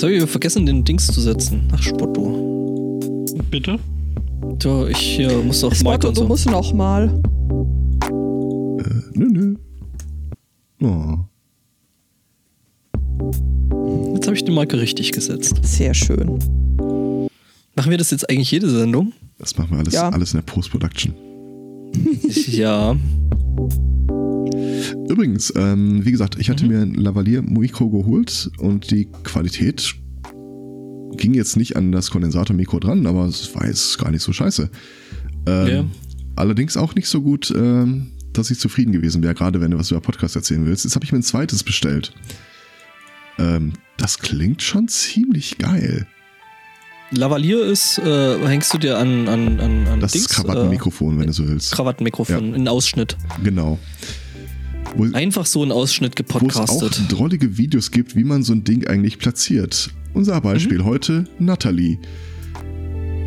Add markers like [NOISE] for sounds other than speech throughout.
Jetzt habe ich vergessen, den Dings zu setzen. Ach, Spotto. Bitte? So, ich äh, muss doch Spotto, und du so. musst noch mal. Äh, nö, nö. Oh. Jetzt habe ich die Marke richtig gesetzt. Sehr schön. Machen wir das jetzt eigentlich jede Sendung? Das machen wir alles, Ja. alles in der Post-Production. [LAUGHS] ja. Übrigens, ähm, wie gesagt, ich hatte Mhm. mir ein Lavalier Mikro geholt und die Qualität ging jetzt nicht an das Kondensator-Mikro dran, aber es war jetzt gar nicht so scheiße. Ähm, Ja. Allerdings auch nicht so gut, ähm, dass ich zufrieden gewesen wäre, gerade wenn du was über Podcast erzählen willst. Jetzt habe ich mir ein zweites bestellt. Ähm, das klingt schon ziemlich geil. Lavalier ist, äh, hängst du dir an, an, an, an Das Dings, Krawattenmikrofon, wenn du so willst. Äh, Krawattenmikrofon, Ja. in Ausschnitt. Genau. Wo, Einfach so ein Ausschnitt wo es auch gepodcastet. drollige Videos gibt, wie man so ein Ding eigentlich platziert. Unser Beispiel Mhm. heute, Natalie.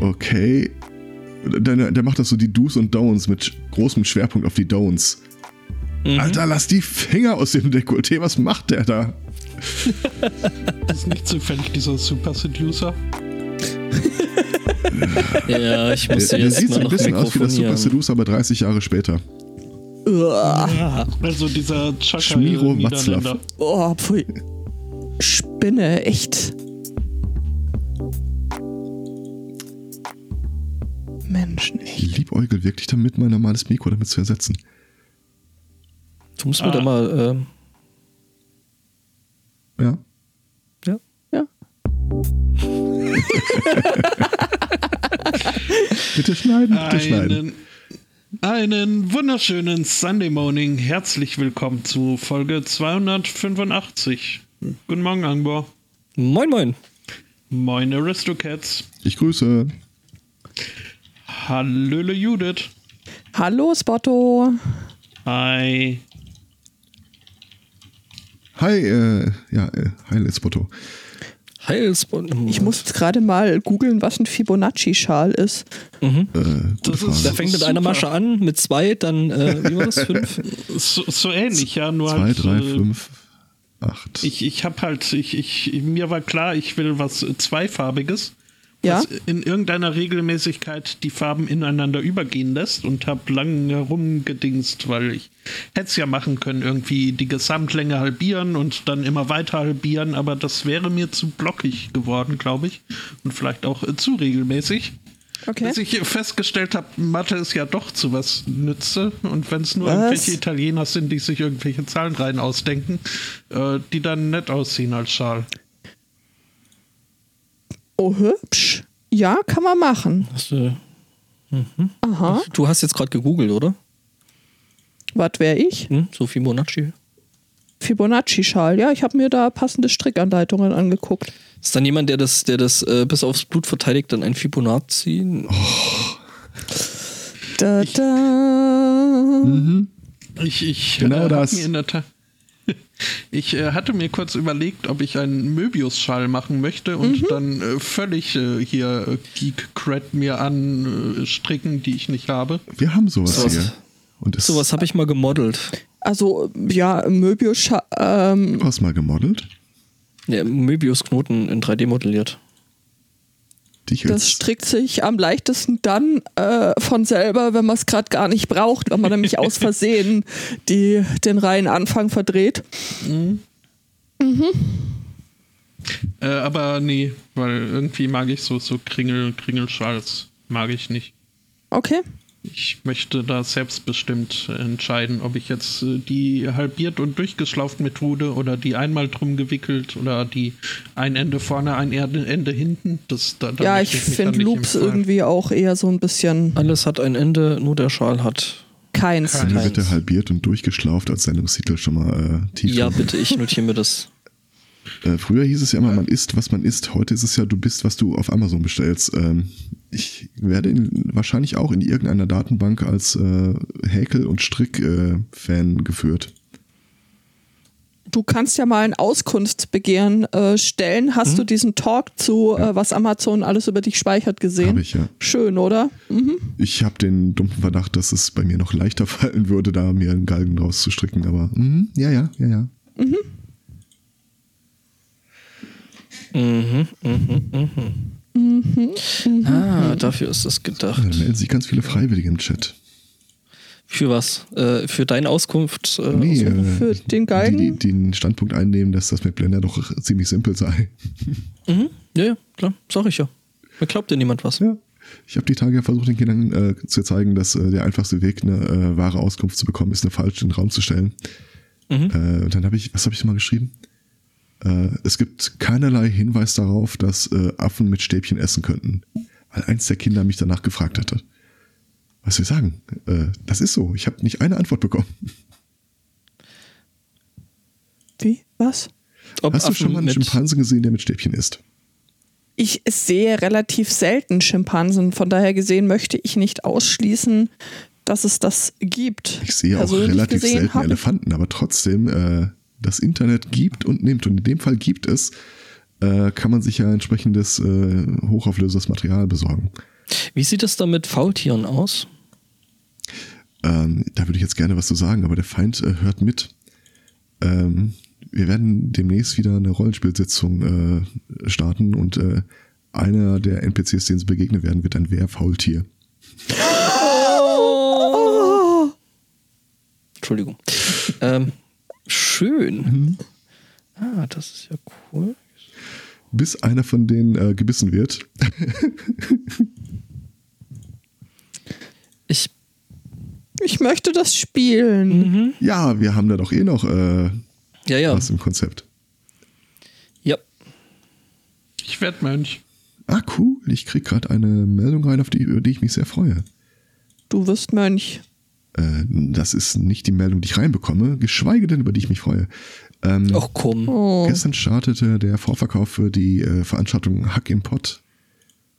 Okay. Der, der macht das so die Do's und Don'ts mit großem Schwerpunkt auf die Don'ts. Mhm. Alter, lass die Finger aus dem Dekolleté, was macht der da? [LAUGHS] Das ist nicht zufällig dieser Super Seducer. [LAUGHS] Ja, ich muss Der, der jetzt sieht so mal ein noch bisschen aus wie das Super. Seducer, aber 30 Jahre später. Also dieser Chaka Schmiro. Watzlaw. Oh, pfui. Spinne, echt. Menschen, echt. Ich liebäugel wirklich damit, mein normales Mikro damit zu ersetzen. Du musst mir Ah. da mal, Ja. äh, ja. Ja. [LAUGHS] Bitte schneiden, bitte schneiden. Einen, wunderschönen Sunday Morning. Herzlich willkommen zu Folge 285. Guten Morgen, Angbor. Moin, moin. Moin, Aristocats. Ich grüße. Hallöle Judith. Hallo, Spotto. Hi. Hi, äh, ja, äh, hi, Let's Heilspot. Ich muss gerade mal googeln, was ein Fibonacci-Schal ist. Mhm. Äh, Das ist-. Der fängt mit einer. Masche an, mit zwei, dann, äh, wie war das, [LAUGHS] fünf? So, so ähnlich, ja, nur Zwei, halt. drei, äh, fünf, acht. Ich, ich hab halt, ich, ich, mir war klar, ich will was Zweifarbiges. Ja. In irgendeiner Regelmäßigkeit die Farben ineinander übergehen lässt und hab lang herumgedingst, weil ich hätte es ja machen können, irgendwie die Gesamtlänge halbieren und dann immer weiter halbieren, aber das wäre mir zu blockig geworden, glaube ich. Und vielleicht auch äh, zu regelmäßig. Okay. Bis ich festgestellt habe, Mathe ist ja doch zu was nütze. Und wenn es nur Was? irgendwelche Italiener sind, die sich irgendwelche Zahlen rein ausdenken, äh, die dann nett aussehen als Schal. Oh, hübsch. Ja, kann man machen. Hast du, Aha. du hast jetzt gerade gegoogelt, oder? Was wäre ich? Hm? So Fibonacci. Fibonacci-Schal. Ja, ich habe mir da passende Strickanleitungen angeguckt. Ist dann jemand, der das, der das äh, bis aufs Blut verteidigt, dann ein Fibonacci? Da, da. Ich, ich Genau äh, das. Mir in der ich äh, hatte mir kurz überlegt, ob ich einen Möbius-Schal machen möchte und dann äh, völlig äh, hier äh, Geek-Cred mir anstricken, die ich nicht habe. Wir haben sowas, Sowas- hier. Und Sowas habe ich mal gemodelt. Also, ja, Möbius-Schal. Ähm, Du hast mal gemodelt? Ja, Möbius-Knoten in 3D modelliert. Dich das strickt sich am leichtesten dann äh, von selber, wenn man es gerade gar nicht braucht, wenn man nämlich aus Versehen [LAUGHS] die, den reinen Anfang verdreht. Äh, aber nee, weil irgendwie mag ich so, so Kringel, Kringelschals mag ich nicht. Okay. Ich möchte da selbstbestimmt entscheiden, ob ich jetzt äh, die halbiert und durchgeschlauft Methode oder die einmal drum gewickelt oder die ein Ende vorne, ein Ende hinten. Das, da, da ja, ich dann finde Loops irgendwie auch eher so ein bisschen Alles hat ein Ende, nur der Schal hat. keins. Kein- Hier Keins. bitte halbiert und durchgeschlauft als Sendungstitel schon mal äh, tief. Ja, bitte, ich notiere mir das. Äh, früher hieß es ja immer, man isst, was man isst. Heute ist es ja, du bist, was du auf Amazon bestellst. Ähm, ich werde in, wahrscheinlich auch in irgendeiner Datenbank als äh, Häkel- und Strick-Fan geführt. Du kannst ja mal ein Auskunftsbegehren äh, stellen. Hast du diesen Talk zu, äh, was Amazon alles über dich speichert, gesehen? Habe ich ja. Schön, oder? Mhm. Ich habe den dumpfen Verdacht, dass es bei mir noch leichter [LAUGHS] fallen würde, da mir einen Galgen rauszustricken. Aber mhm, ja, ja, ja, ja. Mhm, mhm, mhm. Ah, dafür ist das Da gedacht. melden sich ganz viele Freiwillige im Chat. Für was? Äh, für deine Auskunft? Äh, Nee, Auskunft? äh, Für den Galgen? Die, die den Standpunkt einnehmen, dass das mit Blender doch ziemlich simpel sei. Mhm. Ja, ja, klar, sag ich ja. Mir glaubt dir niemand was. Ja. Ich habe die Tage ja versucht, den Kindern äh, zu zeigen, dass äh, der einfachste Weg, eine äh, wahre Auskunft zu bekommen, ist, eine falsche in den Raum zu stellen. Mhm. Äh, und dann habe ich, was habe ich mal geschrieben? Äh, es gibt keinerlei Hinweis darauf, dass äh, Affen mit Stäbchen essen könnten. Weil eins der Kinder mich danach gefragt hatte. Was soll ich sagen? Äh, das ist so. Ich habe nicht eine Antwort bekommen. Wie? Was? Ob Hast du Affen schon mal einen Schimpansen gesehen, der mit Stäbchen isst? Ich sehe relativ selten Schimpansen, von daher gesehen möchte ich nicht ausschließen, dass es das gibt. Ich sehe auch Persönlich relativ selten habe Elefanten, aber trotzdem, äh, das Internet gibt und nimmt. Und in dem Fall gibt es, äh, kann man sich ja entsprechendes äh, hochauflösendes Material besorgen. Wie sieht es da mit Faultieren aus? Ähm, da würde ich jetzt gerne was zu sagen, aber der Feind äh, hört mit. Ähm, wir werden demnächst wieder eine Rollenspielsitzung äh, starten und äh, einer der NPCs, denen sie begegnen werden, wird ein Wehrfaultier. Entschuldigung. ähm, schön. Ah, das ist ja cool. Bis einer von denen äh, gebissen wird. Ich. Ich möchte das spielen. Mhm. ja, wir haben da doch eh noch äh, Ja, ja. was im Konzept. Ja. Ich werd Mönch. Ah, cool. Ich krieg gerade eine Meldung rein, auf die, über die ich mich sehr freue. Du wirst Mönch. Äh, das ist nicht die Meldung, die ich reinbekomme, geschweige denn, über die ich mich freue. Ähm, Ach komm. Oh. Gestern startete der Vorverkauf für die äh, Veranstaltung Hack im Pott.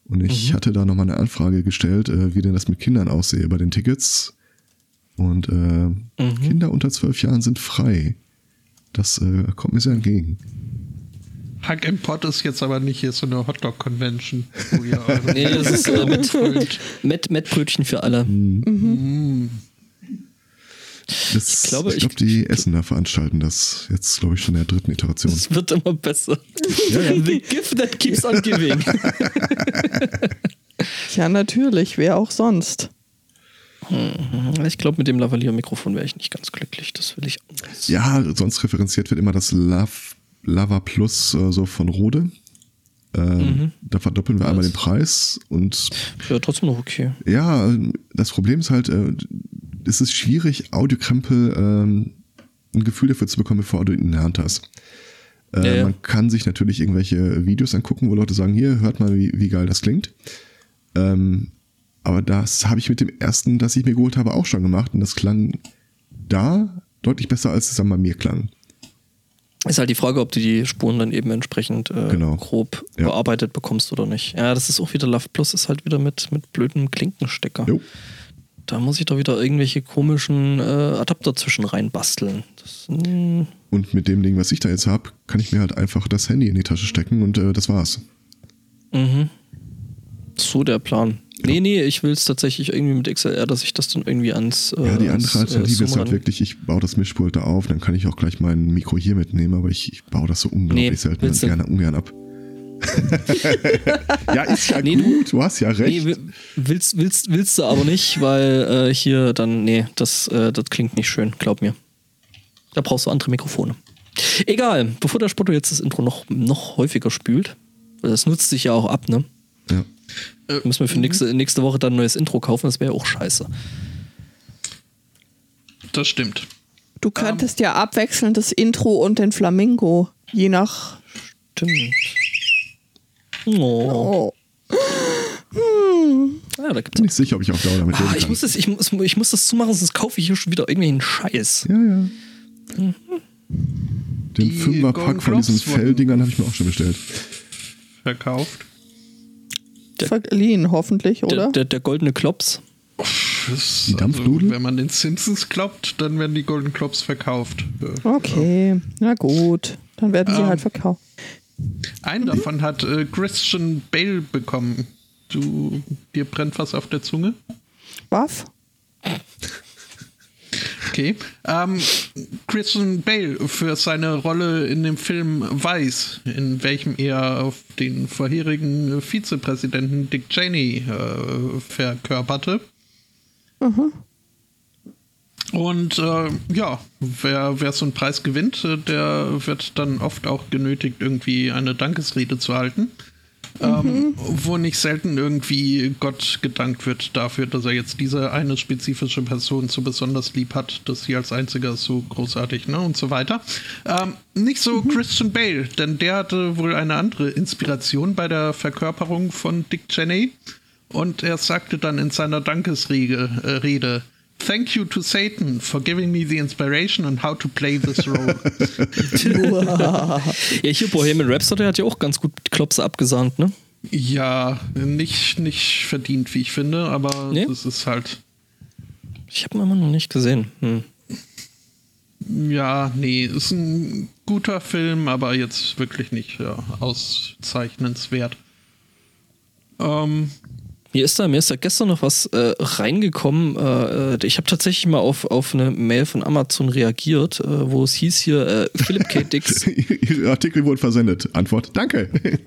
Und ich hatte da nochmal eine Anfrage gestellt, äh, wie denn das mit Kindern aussehe bei den Tickets. Und äh, Kinder unter zwölf Jahren sind frei. Das äh, kommt mir sehr entgegen. Hack im Pot ist jetzt aber nicht hier so eine Hotdog-Convention, wo ihr eure [LAUGHS] Nee, das ist äh, mit, füllt. mit Mettbrötchen für alle. Das, Ich glaube, ich ich- glaube, die Essener veranstalten das jetzt, glaube ich, schon in der dritten Iteration. Es wird immer besser. The gift that keeps on giving. [LAUGHS] Ja, natürlich. Wer auch sonst? Ich glaube, mit dem Lavalier-Mikrofon wäre ich nicht ganz glücklich. Das will ich anders. Ja, sonst referenziert wird immer das Love, Lava Plus äh, so von Rode. Ähm, Da verdoppeln wir einmal den Preis und Ja, trotzdem noch okay. ja, das Problem ist halt, äh, es ist schwierig, Audiokrempel ähm, ein Gefühl dafür zu bekommen, bevor du ihn in der Hand hast. Äh, Ja, ja. Man kann sich natürlich irgendwelche Videos angucken, wo Leute sagen, hier, hört mal, wie, wie geil das klingt. Ähm, aber das habe ich mit dem ersten, das ich mir geholt habe, auch schon gemacht. Und das klang da deutlich besser, als es dann bei mir klang. Ist halt die Frage, ob du die Spuren dann eben entsprechend äh, Genau. grob Ja. bearbeitet bekommst oder nicht. Ja, das ist auch wieder Love Plus, ist halt wieder mit, mit blöden Klinkenstecker. Jo. Da muss ich doch wieder irgendwelche komischen äh, Adapter zwischen rein basteln. Das, mm, Und mit dem Ding, was ich da jetzt habe, kann ich mir halt einfach das Handy in die Tasche stecken und äh, das war's. mhm. So der Plan. Nee, nee, ich will es tatsächlich irgendwie mit XLR, dass ich das dann irgendwie ans. Äh, Ja, die andere Alternative ist halt wirklich, ich baue das Mischpult da auf, dann kann ich auch gleich mein Mikro hier mitnehmen, aber ich, ich baue das so unglaublich Nee, selten und gerne ungern ab. Ja, ist ja Nee, gut, du hast ja Nee, recht. wi- willst, willst, willst du aber nicht, weil äh, hier dann, nee, das, äh, das klingt nicht schön, glaub mir. Da brauchst du andere Mikrofone. Egal, bevor der Spotto jetzt das Intro noch, noch häufiger spült, weil das nutzt sich ja auch ab, ne? ja. Müssen wir für nächste, nächste Woche dann ein neues Intro kaufen, das wäre ja auch scheiße. Das stimmt. Du könntest ja abwechselnd das Intro und den Flamingo, je nach. Stimmt. Oh. Oh. Ja, da gibt's Bin nicht sicher, ob ich auf Dauer damit ah, ich, kann. muss das, ich, muss, ich muss das zumachen, sonst kaufe ich hier schon wieder irgendwelchen Scheiß. ja, ja. Den Die Fünferpack von diesen Felldingern habe ich mir auch schon bestellt. Verkauft. Der- Verliehen, hoffentlich, Der, oder? der, der goldene Klops. Das, Die Dampfnudeln? Also, wenn man den Simpsons glaubt, dann werden die Golden Globes verkauft. Okay, na gut. Dann werden sie Ähm. halt verkauft. Einen davon hat äh, Christian Bale bekommen. Du, dir brennt was auf der Zunge? Was? Okay. Ähm, Christian Bale für seine Rolle in dem Film Weiß, in welchem er auf den vorherigen Vizepräsidenten Dick Cheney äh, verkörperte. Mhm. Und äh, ja, wer, wer so einen Preis gewinnt, äh, der wird dann oft auch genötigt, irgendwie eine Dankesrede zu halten. Ähm, mhm. wo nicht selten irgendwie Gott gedankt wird dafür, dass er jetzt diese eine spezifische Person so besonders lieb hat, dass sie als einziger so großartig, ne, und so weiter. Ähm, nicht so mhm. Christian Bale, denn der hatte wohl eine andere Inspiration bei der Verkörperung von Dick Cheney. Und er sagte dann in seiner Dankesrede, äh, Rede, Thank you to Satan for giving me the inspiration on how to play this role. [LAUGHS] ja, hier Bohemian Rhapsody hat ja auch ganz gut Klopse abgesahnt, ne? Ja, nicht, nicht verdient, wie ich finde, aber nee? das ist halt. Ich habe ihn immer noch nicht gesehen. Hm. Ja, nee, ist ein guter Film, aber jetzt wirklich nicht ja, auszeichnenswert. Ähm, mir ist da, mir ist da gestern noch was äh, reingekommen. Äh, äh ich habe tatsächlich mal auf, auf eine Mail von Amazon reagiert, äh, wo es hieß hier, äh, Philip K. Dix. [LAUGHS] Ihre Artikel wurden versendet. Antwort, danke. [LAUGHS]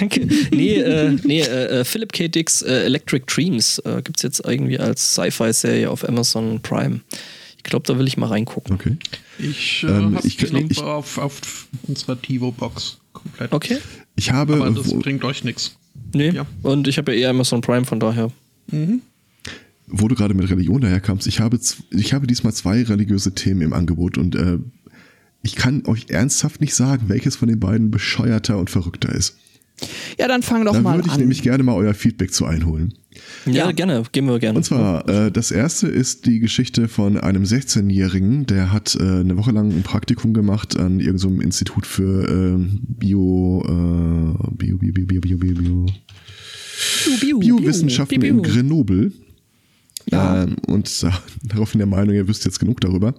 Danke. Nee, äh, nee äh, Philip K. Dix äh, Electric Dreams äh, gibt es jetzt irgendwie als Sci-Fi-Serie auf Amazon Prime. Ich glaube, da will ich mal reingucken. Okay. Ich äh, ähm, habe ich, auf, auf unserer TiVo-Box komplett. Okay. Ich habe. Aber das bringt euch nichts. Nee. Ja. Und ich habe ja eher Amazon Prime, von daher. Mhm. Wo du gerade mit Religion daherkamst, ich habe, ich habe diesmal zwei religiöse Themen im Angebot und äh, ich kann euch ernsthaft nicht sagen, welches von den beiden bescheuerter und verrückter ist. Ja, dann fang doch da mal an. Da würde ich nämlich gerne mal euer Feedback zu einholen. Ja, ja, gerne, gehen wir gerne. Und zwar, äh, das erste ist die Geschichte von einem 16-Jährigen, der hat äh, eine Woche lang ein Praktikum gemacht an irgendeinem Institut für äh, Bio, äh, Bio, Bio, Bio, Bio, Bio, Bio, Bio, Bio, Biowissenschaften Bio, Bio. in Grenoble. Ja. Ähm, und [LAUGHS] daraufhin der Meinung, ihr wisst jetzt genug darüber.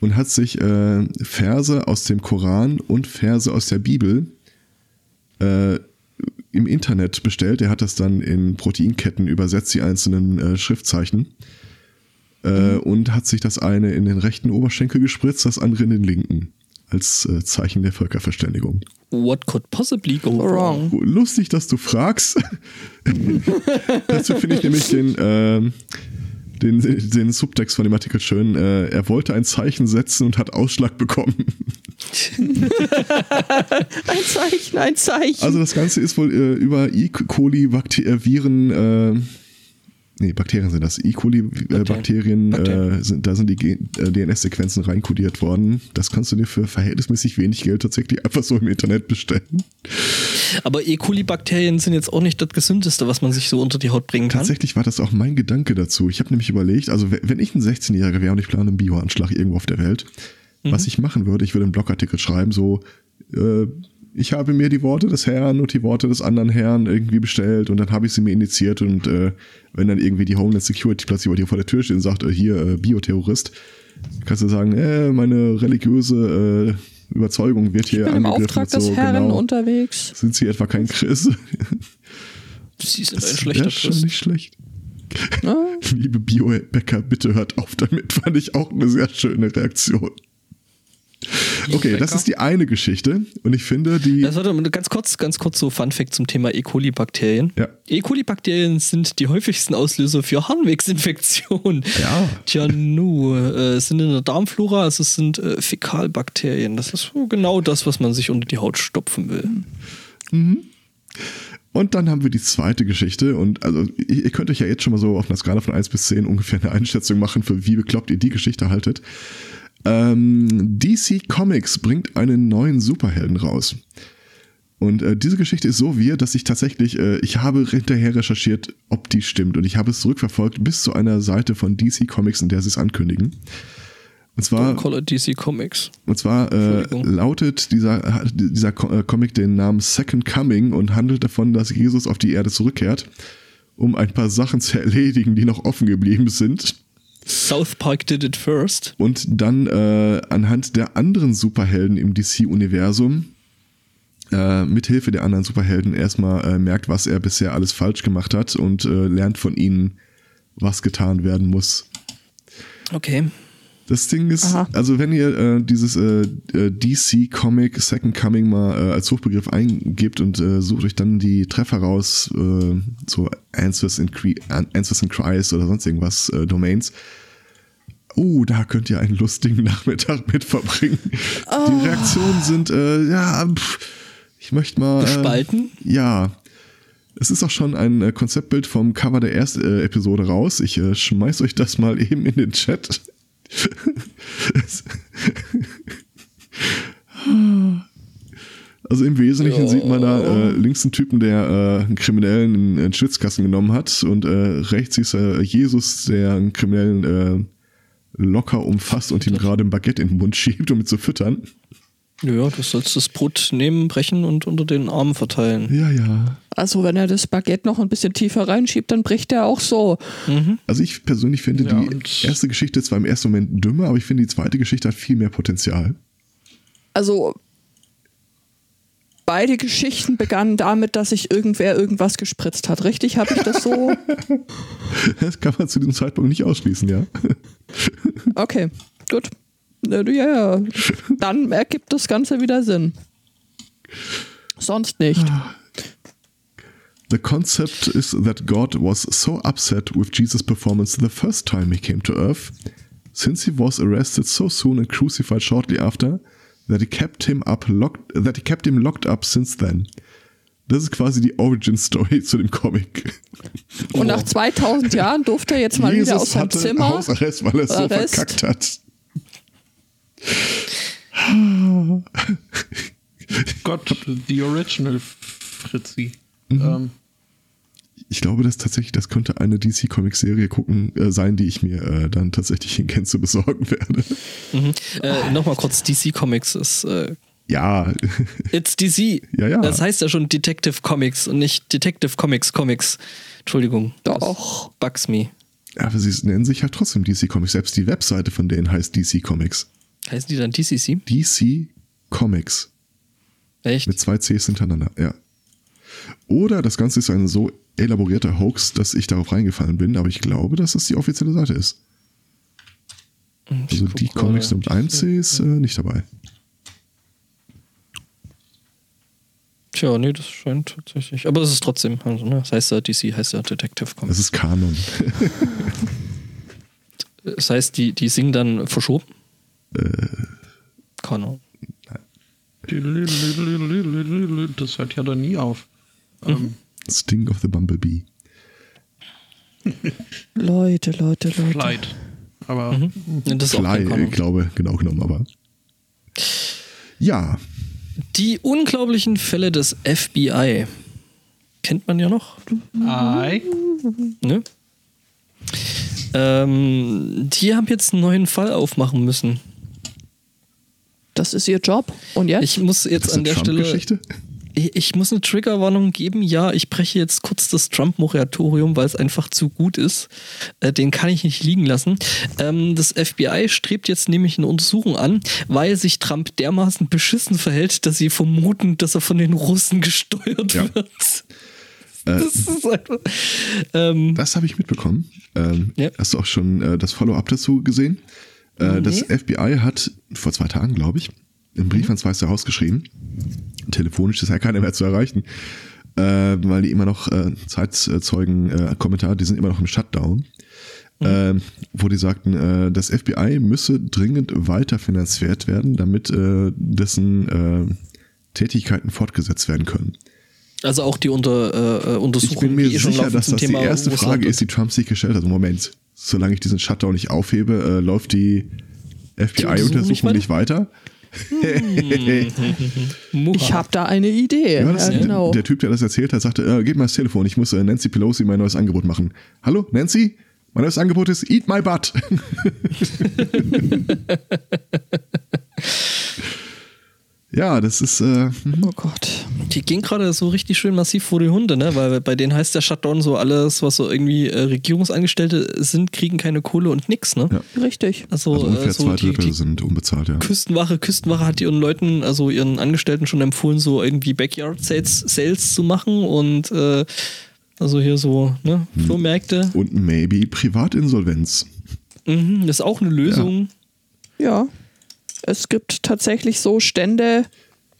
Und hat sich äh, Verse aus dem Koran und Verse aus der Bibel äh, im Internet bestellt. Er hat das dann in Proteinketten übersetzt, die einzelnen äh, Schriftzeichen. Äh, mhm. Und hat sich das eine in den rechten Oberschenkel gespritzt, das andere in den linken. Als äh, Zeichen der Völkerverständigung. What could possibly go wrong? Lustig, dass du fragst. [LAUGHS] Dazu finde ich nämlich den, ähm, den, den Subtext von dem Artikel schön. Äh, er wollte ein Zeichen setzen und hat Ausschlag bekommen. [LAUGHS] ein Zeichen, ein Zeichen. Also das Ganze ist wohl äh, über E. coli-Viren äh, Nee, Bakterien sind das. E. coli-Bakterien, äh, sind, da sind die äh, DNS-Sequenzen reinkodiert worden. Das kannst du dir für verhältnismäßig wenig Geld tatsächlich einfach so im Internet bestellen. Aber E. coli-Bakterien sind jetzt auch nicht das Gesündeste, was man sich so unter die Haut bringen kann. Tatsächlich war das auch mein Gedanke dazu. Ich habe nämlich überlegt, also wenn ich ein 16-Jähriger wäre und ich plane einen Bioanschlag irgendwo auf der Welt, mhm. was ich machen würde, ich würde einen Blogartikel schreiben, so, äh, ich habe mir die Worte des Herrn und die Worte des anderen Herrn irgendwie bestellt und dann habe ich sie mir initiiert und äh, wenn dann irgendwie die Homeland Security plötzlich bei dir vor der Tür steht und sagt, äh, hier, äh, Bioterrorist, kannst du sagen, äh, meine religiöse äh, Überzeugung wird hier ich bin angegriffen. Im Auftrag des so, Herrn genau, unterwegs. Sind sie etwa kein Christ? [LAUGHS] [LAUGHS] Sie sind das ein schlechter Christ. schon nicht schlecht. Ah. [LAUGHS] Liebe Biobäcker, bitte hört auf damit, fand ich auch eine sehr schöne Reaktion. Okay, das ist die eine Geschichte und ich finde die. Das warte, ganz kurz, ganz kurz so Fun Fact zum Thema E. coli-Bakterien. Ja. E. coli-Bakterien sind die häufigsten Auslöser für Harnwegsinfektionen. Ja. Tja, nu, äh, sind in der Darmflora, also es sind äh, Fäkalbakterien. Das ist so genau das, was man sich unter die Haut stopfen will. Mhm. Und dann haben wir die zweite Geschichte und also ihr könnt euch ja jetzt schon mal so auf einer Skala von 1 bis 10 ungefähr eine Einschätzung machen, für wie bekloppt ihr die Geschichte haltet. Ähm, DC Comics bringt einen neuen Superhelden raus. Und äh, diese Geschichte ist so wir, dass ich tatsächlich, äh, ich habe hinterher recherchiert, ob die stimmt. Und ich habe es zurückverfolgt bis zu einer Seite von DC Comics, in der sie es ankündigen. Und zwar, Call it DC Comics. Und zwar äh, lautet dieser, dieser äh, Comic den Namen Second Coming und handelt davon, dass Jesus auf die Erde zurückkehrt, um ein paar Sachen zu [LAUGHS] erledigen, die noch offen geblieben sind. South Park did it first. Und dann äh, anhand der anderen Superhelden im DC-Universum äh, mithilfe der anderen Superhelden erstmal äh, merkt, was er bisher alles falsch gemacht hat und äh, lernt von ihnen, was getan werden muss. Okay. Das Ding ist, Aha. also wenn ihr äh, dieses äh, äh, DC Comic Second Coming mal äh, als Suchbegriff eingebt und äh, sucht euch dann die Treffer raus, äh, so Answers in, Cre Answers in Cries oder sonst irgendwas, äh, Domains. Oh, da könnt ihr einen lustigen [LAUGHS] Nachmittag mit verbringen. Die Reaktionen sind, äh, ja, pff, ich möchte mal. Äh, Gespalten? ja. Es ist auch schon ein äh, Konzeptbild vom Cover der ersten äh, Episode raus. Ich äh, schmeiß euch das mal eben in den Chat. [LAUGHS] Also im Wesentlichen Ja. sieht man da äh, links einen Typen, der äh, einen Kriminellen in, in den Schwitzkasten genommen hat und äh, rechts ist äh, Jesus, der einen Kriminellen äh, locker umfasst und ihm gerade ein Baguette in den Mund schiebt, um ihn zu füttern. Ja, du sollst das Brot nehmen, brechen und unter den Armen verteilen. Ja, ja. Also wenn er das Baguette noch ein bisschen tiefer reinschiebt, dann bricht er auch so. Also ich persönlich finde Ja, die erste Geschichte zwar im ersten Moment dümmer, aber ich finde die zweite Geschichte hat viel mehr Potenzial. Also beide Geschichten begannen damit, dass sich irgendwer irgendwas gespritzt hat. Richtig? Habe ich das so? [LAUGHS] Das kann man zu diesem Zeitpunkt nicht ausschließen, ja. Okay, gut. Ja, ja. [LAUGHS] Dann ergibt das Ganze wieder Sinn. Sonst nicht. The concept is that God was so upset with Jesus' performance the first time he came to earth, since he was arrested so soon and crucified shortly after, that he kept him up locked that he kept him locked up since then. Das ist quasi die Origin Story [LAUGHS] zu dem Comic. Und nach 2000 Jahren durfte er jetzt mal wieder aus seinem Zimmer. Hausarrest, weil er es so verkackt hat. Gott, the original Fritzi. Mhm. Ähm, Ich glaube, das tatsächlich, das könnte eine DC Comics Serie gucken äh, sein, die ich mir äh, dann tatsächlich in Gänze besorgen werde. Mhm. Äh, Nochmal kurz, DC Comics ist äh, Ja, It's DC. Ja, ja. Das heißt ja schon Detective Comics und nicht Detective Comics Comics. Entschuldigung. Doch. Das bugs me. aber sie nennen sich halt trotzdem DC Comics. Selbst die Webseite von denen heißt DC Comics. Heißen die dann DCC? DC Comics. Echt? Mit zwei Cs hintereinander, ja. Oder das Ganze ist ein so elaborierter Hoax, dass ich darauf reingefallen bin, aber ich glaube, dass es die offizielle Seite ist. Ich Also die. Comics mit 1C ist äh, nicht dabei. Tja, nee, das scheint tatsächlich. Aber es ist trotzdem, also, ne? Das heißt ja, DC heißt ja Detective Das Comics. ist Kanon. [LAUGHS] Das heißt, die, die singen dann verschoben? Äh. Kanon. das hört ja dann nie auf. Mhm. Ähm, Sting of the Bumblebee. Leute, Leute, Leute. Flight. Aber Ja, Das ist auch Fly, kein ich glaube, genau genommen, aber. Ja, Die unglaublichen Fälle des FBI. Kennt man ja noch, Ei. ne? Ähm, die haben jetzt einen neuen Fall aufmachen müssen. Das ist ihr Job. Und jetzt? Ich muss jetzt an eine der Stelle. Ich, ich muss eine Triggerwarnung geben. Ja, ich breche jetzt kurz das Trump-Moratorium, weil es einfach zu gut ist. Äh, den kann ich nicht liegen lassen. Ähm, das FBI strebt jetzt nämlich eine Untersuchung an, weil sich Trump dermaßen beschissen verhält, dass sie vermuten, dass er von den Russen gesteuert Ja. wird. Äh, Das ist einfach. Ähm, Das habe ich mitbekommen. Ähm, Ja. Hast du auch schon äh, das Follow-up dazu gesehen? Äh, Das Nee. FBI hat vor zwei Tagen, glaube ich, einen Brief ans Weiße Haus geschrieben. Telefonisch ist ja keiner mehr zu erreichen, äh, weil die immer noch äh, Zeitzeugen, äh, Kommentare, die sind immer noch im Shutdown. Äh, wo die sagten, das FBI müsse dringend weiter finanziert werden, damit dessen Tätigkeiten fortgesetzt werden können. also auch die unter, äh, Ich Untersuchung, bin mir die eh sicher, dass das die Thema erste Russland Frage ist, die Trump sich gestellt hat. Moment, solange ich diesen Shutdown nicht aufhebe, äh, läuft die FBI-Untersuchung nicht weiter? [LAUGHS] Muha. ich habe da eine Idee. Ja, das, ja, genau. der, der Typ, der das erzählt hat, sagte, äh, gib mal das Telefon, ich muss äh, Nancy Pelosi mein neues Angebot machen. Hallo, Nancy? Mein neues Angebot ist Eat My Butt. [LAUGHS] [LAUGHS] ja, das ist, äh, oh Gott. Die gehen gerade so richtig schön massiv vor die Hunde, ne? Weil bei denen heißt der Shutdown so alles, was so irgendwie äh, Regierungsangestellte sind, kriegen keine Kohle und nix, ne? Ja. Richtig. Also, also ungefähr äh, so zwei die, Drittel die sind unbezahlt, ja. Küstenwache, Küstenwache hat ihren Leuten, also ihren Angestellten schon empfohlen, so irgendwie Backyard Sales, Sales zu machen und äh, also hier so, ne, Hm. Flohmärkte. Und maybe Privatinsolvenz. Mhm, das ist auch eine Lösung. Ja. Es gibt tatsächlich so Stände,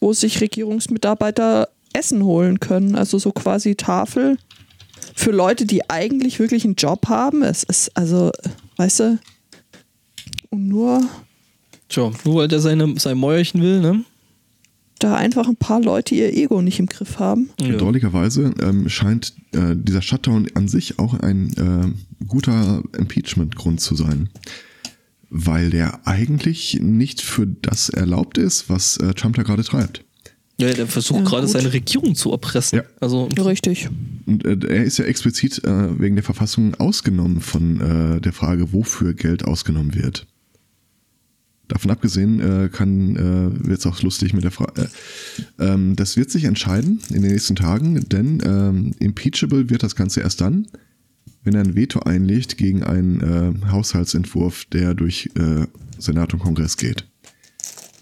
wo sich Regierungsmitarbeiter Essen holen können. Also so quasi Tafel für Leute, die eigentlich wirklich einen Job haben. Es ist also, weißt du, und nur Tja, nur weil der seine, sein Mäuerchen will, ne? da einfach ein paar Leute ihr Ego nicht im Griff haben. Ja. Bedauerlicherweise ähm, scheint äh, dieser Shutdown an sich auch ein äh, guter Impeachment-Grund zu sein. Weil der eigentlich nicht für das erlaubt ist, was äh, Trump da gerade treibt. Ja, der versucht Ja, gerade gut. seine Regierung zu erpressen. Ja. Also, Richtig. Und äh, er ist ja explizit äh, wegen der Verfassung ausgenommen von äh, der Frage, wofür Geld ausgenommen wird. Davon abgesehen äh, kann äh, wird es auch lustig mit der Frage. Äh, ähm, das wird sich entscheiden in den nächsten Tagen, denn ähm, impeachable wird das Ganze erst dann, wenn er ein Veto einlegt gegen einen äh, Haushaltsentwurf, der durch äh, Senat und Kongress geht.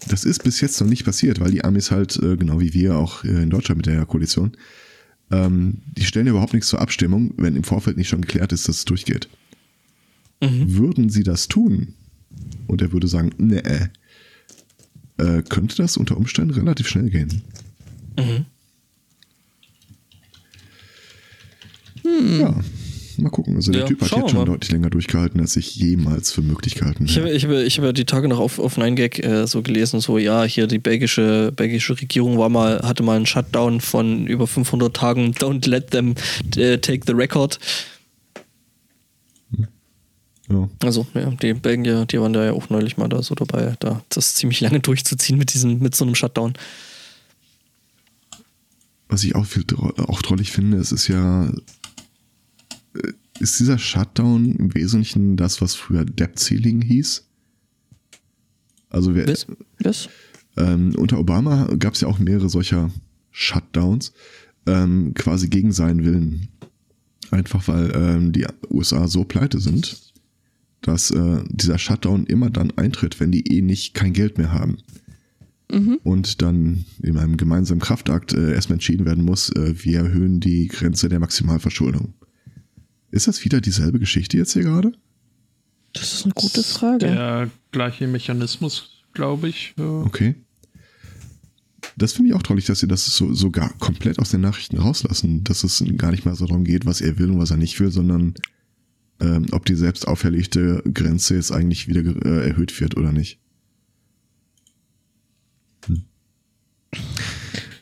Das ist bis jetzt noch nicht passiert, weil die Amis halt, äh, genau wie wir auch äh, in Deutschland mit der Koalition, ähm, die stellen ja überhaupt nichts zur Abstimmung, wenn im Vorfeld nicht schon geklärt ist, dass es durchgeht. Würden sie das tun und er würde sagen, nee, äh, könnte das unter Umständen relativ schnell gehen. Ja, mal gucken. Also der Ja, Typ hat jetzt schon mal. deutlich länger durchgehalten, als ich jemals für möglich gehalten Ich habe, hätte. ich habe, ich habe ja die Tage noch auf, auf 9gag äh, so gelesen, so, ja, hier die belgische, belgische Regierung war mal, hatte mal einen Shutdown von über 500 Tagen. Don't let them äh, take the record. Ja. Also, ja, die Belgier, die waren da ja auch neulich mal da so dabei, da das ziemlich lange [LAUGHS] durchzuziehen mit diesem, mit so einem Shutdown. Was ich auch, viel, auch drollig finde, es ist ja, ist dieser Shutdown im Wesentlichen das, was früher Debt Ceiling hieß? Also wer, Was? Das? Ähm, unter Obama gab es ja auch mehrere solcher Shutdowns, ähm, quasi gegen seinen Willen. Einfach weil ähm, die USA so pleite sind, dass äh, dieser Shutdown immer dann eintritt, wenn die eh nicht kein Geld mehr haben. Und dann in einem gemeinsamen Kraftakt äh, erstmal entschieden werden muss, äh, wir erhöhen die Grenze der Maximalverschuldung. Ist das wieder dieselbe Geschichte jetzt hier gerade? Das ist eine gute Frage. Der gleiche Mechanismus, glaube ich. Okay. Das finde ich auch traurig, dass sie das so, sogar komplett aus den Nachrichten rauslassen, dass es gar nicht mehr so darum geht, was er will und was er nicht will, sondern ähm, ob die selbst auferlegte Grenze jetzt eigentlich wieder äh, erhöht wird oder nicht. Hm.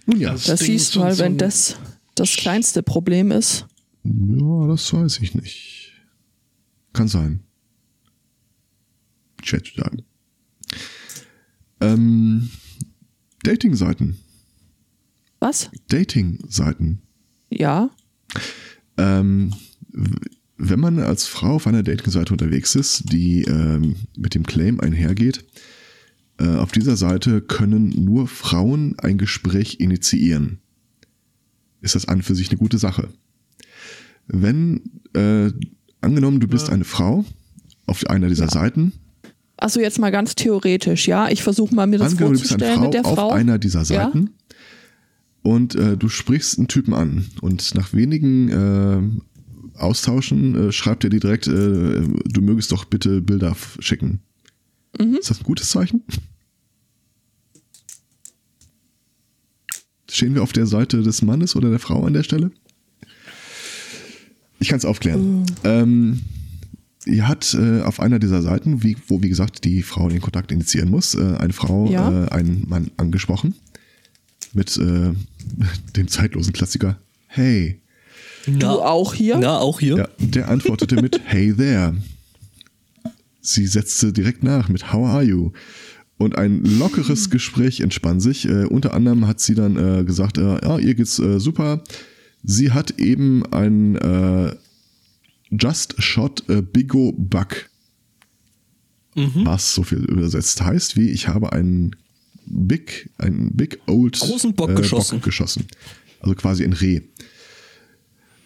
Nun ja, Das- Das siehst du mal, wenn das das kleinste Problem ist. Ja, das weiß ich nicht. Kann sein. Chat sagen. Ähm, Dating-Seiten. Was? Dating-Seiten. Ja. Ähm, wenn man als Frau auf einer Dating-Seite unterwegs ist, die ähm, mit dem Claim einhergeht, äh, auf dieser Seite können nur Frauen ein Gespräch initiieren. Ist das an für sich eine gute Sache. Wenn, äh, angenommen, du bist eine Frau auf einer dieser Seiten, Also jetzt mal ganz theoretisch, ja. Ich versuche mal mir das angenommen, du bist eine vorzustellen Frau mit der auf Frau. einer dieser Ja. Seiten und äh, du sprichst einen Typen an und nach wenigen äh, Austauschen äh, schreibt er dir direkt, äh, du mögest doch bitte Bilder schicken. Mhm. Ist das ein gutes Zeichen? Stehen wir auf der Seite des Mannes oder der Frau an der Stelle? Ich kann es aufklären. Mhm. Ähm, ihr hat äh, auf einer dieser Seiten, wie, wo wie gesagt die Frau den Kontakt initiieren muss, äh, eine Frau Ja. äh, einen Mann angesprochen mit äh, [LAUGHS] dem zeitlosen Klassiker Hey. Du auch hier? Na, auch hier? Ja, der antwortete mit [LAUGHS] Hey there. Sie setzte direkt nach mit How are you? Und ein lockeres Gespräch entspann sich. Äh, unter anderem hat sie dann äh, gesagt, äh, ja, ihr geht's äh, super. Sie hat eben ein äh, Just Shot äh, Bigo Bug. Was so viel übersetzt heißt, wie ich habe einen Big, einen Big Old Großen Bock geschossen. geschossen. Also quasi ein Reh.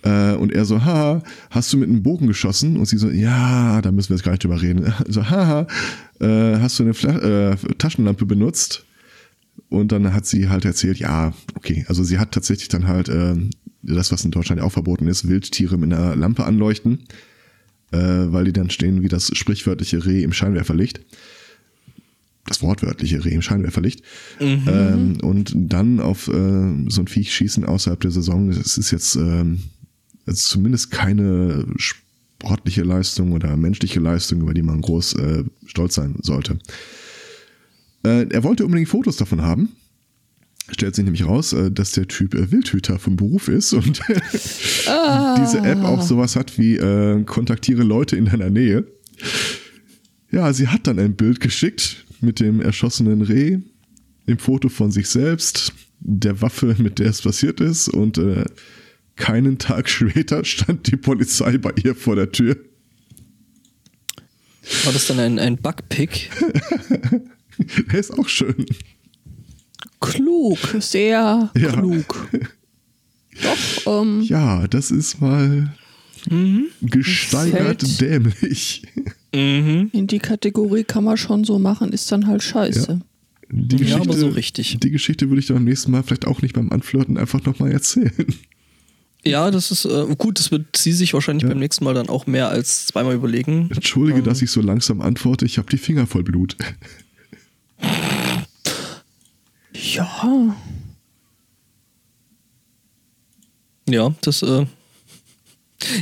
Äh, und er so, haha, hast du mit einem Bogen geschossen? Und sie so, ja, da müssen wir jetzt gar nicht drüber reden. [LAUGHS] So, haha, äh, hast du eine Fla äh, Taschenlampe benutzt? Und dann hat sie halt erzählt, ja, okay, also sie hat tatsächlich dann halt äh, das, was in Deutschland ja auch verboten ist, Wildtiere mit einer Lampe anleuchten, äh, weil die dann stehen wie das sprichwörtliche Reh im Scheinwerferlicht. das wortwörtliche Reh im Scheinwerferlicht. Ähm, und dann auf äh, so ein Viech schießen außerhalb der Saison, das ist jetzt ähm, also zumindest keine sportliche Leistung oder menschliche Leistung, über die man groß äh, stolz sein sollte. Äh, er wollte unbedingt Fotos davon haben. Stellt sich nämlich raus, äh, dass der Typ äh, Wildhüter vom Beruf ist und [LAUGHS] diese App auch sowas hat wie äh, kontaktiere Leute in deiner Nähe. Ja, sie hat dann ein Bild geschickt mit dem erschossenen Reh, dem Foto von sich selbst, der Waffe, mit der es passiert ist und äh, keinen Tag [LAUGHS] später stand die Polizei bei ihr vor der Tür. War das dann ein, ein Bugpick? [LAUGHS] Der ist auch schön. Klug, sehr Ja. klug. Doch, ähm, Ja, das ist mal gesteigert Fällt- dämlich. mhm. in die Kategorie kann man schon so machen, ist dann halt scheiße. Die Ja, Geschichte, aber so richtig. Die Geschichte würde ich dann beim nächsten Mal vielleicht auch nicht beim Anflirten einfach nochmal erzählen. Ja, das ist äh, gut. Das wird sie sich wahrscheinlich beim nächsten Mal dann auch mehr als zweimal überlegen. Entschuldige, dass ich so langsam antworte, ich habe die Finger voll Blut. Ja, Ja, das. Äh,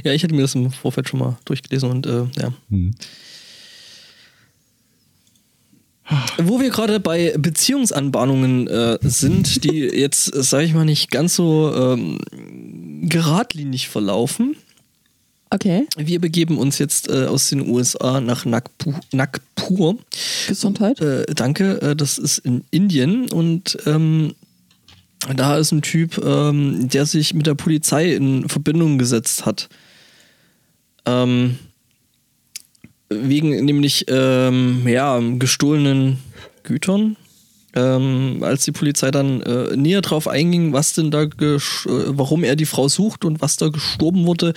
ja, ich hätte mir das im Vorfeld schon mal durchgelesen und äh, ja. Hm. Wo wir gerade bei Beziehungsanbahnungen äh, sind, die jetzt, äh, sag ich mal, nicht ganz so ähm, geradlinig verlaufen. Okay. Wir begeben uns jetzt äh, aus den USA nach Nagpu Nagpur. Gesundheit. Äh, danke, äh, das ist in Indien und ähm, da ist ein Typ, ähm, der sich mit der Polizei in Verbindung gesetzt hat. Ähm, wegen nämlich ähm, ja, gestohlenen Gütern. Ähm, als die Polizei dann äh, näher drauf einging, was denn da, gesch- äh, warum er die Frau sucht und was da gestorben wurde,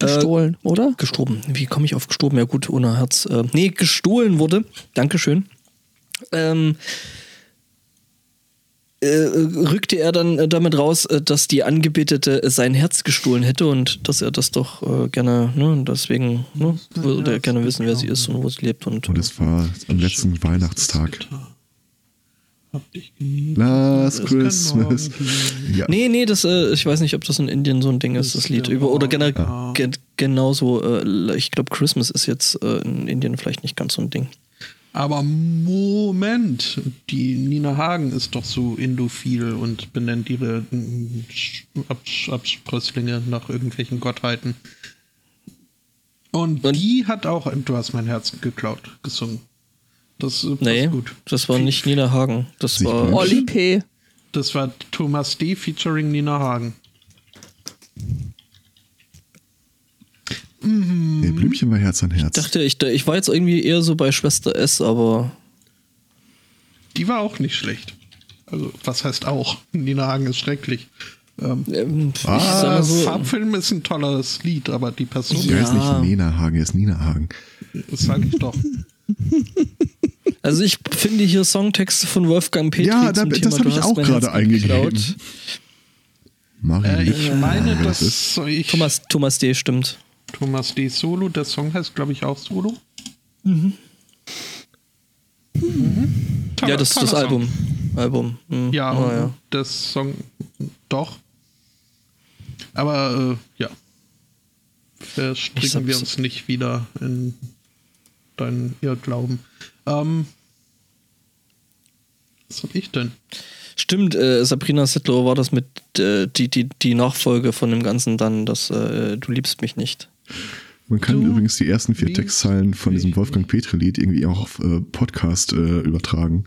äh, Gestohlen, oder? gestorben. Wie komme ich auf gestorben? Ja gut, ohne Herz. Äh, nee, gestohlen wurde. Dankeschön. Ähm, äh, rückte er dann äh, damit raus, äh, dass die Angebetete äh, sein Herz gestohlen hätte und dass er das doch äh, gerne, ne, deswegen ne, würde er gerne wissen, wer sie ist und wo sie lebt. Und, Und es war am letzten Weihnachtstag. Hab dich geliebt. Last Christmas. Ja. Nee, nee, das, äh, ich weiß nicht, ob das in Indien so ein Ding ist, das Lied. ja Über, oder generell ja. ge genauso, äh, ich glaube, Christmas ist jetzt äh, in Indien vielleicht nicht ganz so ein Ding. Aber Moment, die Nina Hagen ist doch so indophil und benennt ihre mm, Absprösslinge nach irgendwelchen Gottheiten. Und, Und- die hat auch Du hast mein Herz geklaut gesungen. Das äh, passt Nee, gut. das war nicht Nina Hagen. Das Sie war. Olli P. Das war Thomas D. featuring Nina Hagen. Nee, Blümchen war Herz an Herz. Ich dachte, ich, ich war jetzt irgendwie eher so bei Schwester S, aber. Die war auch nicht schlecht. Also, was heißt auch? [LAUGHS] Nina Hagen ist schrecklich. Ähm, Ähm, ich Ah, sag so, Farbfilm ist ein tolles Lied, aber die Person, Sie heißt Ja. nicht Nena Hagen, er ist Nina Hagen. das sage ich doch. [LAUGHS] [LAUGHS] also ich finde hier Songtexte von Wolfgang Petri Ja, da- zum das Thema, hab du ich hast auch gerade eingegeben. Äh, ich meine, Ja, dass ist- ich, Thomas, Thomas D. stimmt. Thomas D. Solo, der Song heißt, glaube ich, auch Solo. Mhm. Toller- ja, das ist das Song. Album. Album. Hm. Ja, Ah, ja. das Song doch. Aber äh, ja. Verstricken wir uns nicht wieder in deinen Irrglauben. Ähm, was hab ich denn? Stimmt, äh, Sabrina Settler war das mit äh, die, die, die Nachfolge von dem Ganzen dann, das äh, Du liebst mich nicht. Man kann Du übrigens die ersten vier Textzeilen von diesem. Wolfgang Petri-Lied irgendwie auch auf äh, Podcast äh, übertragen.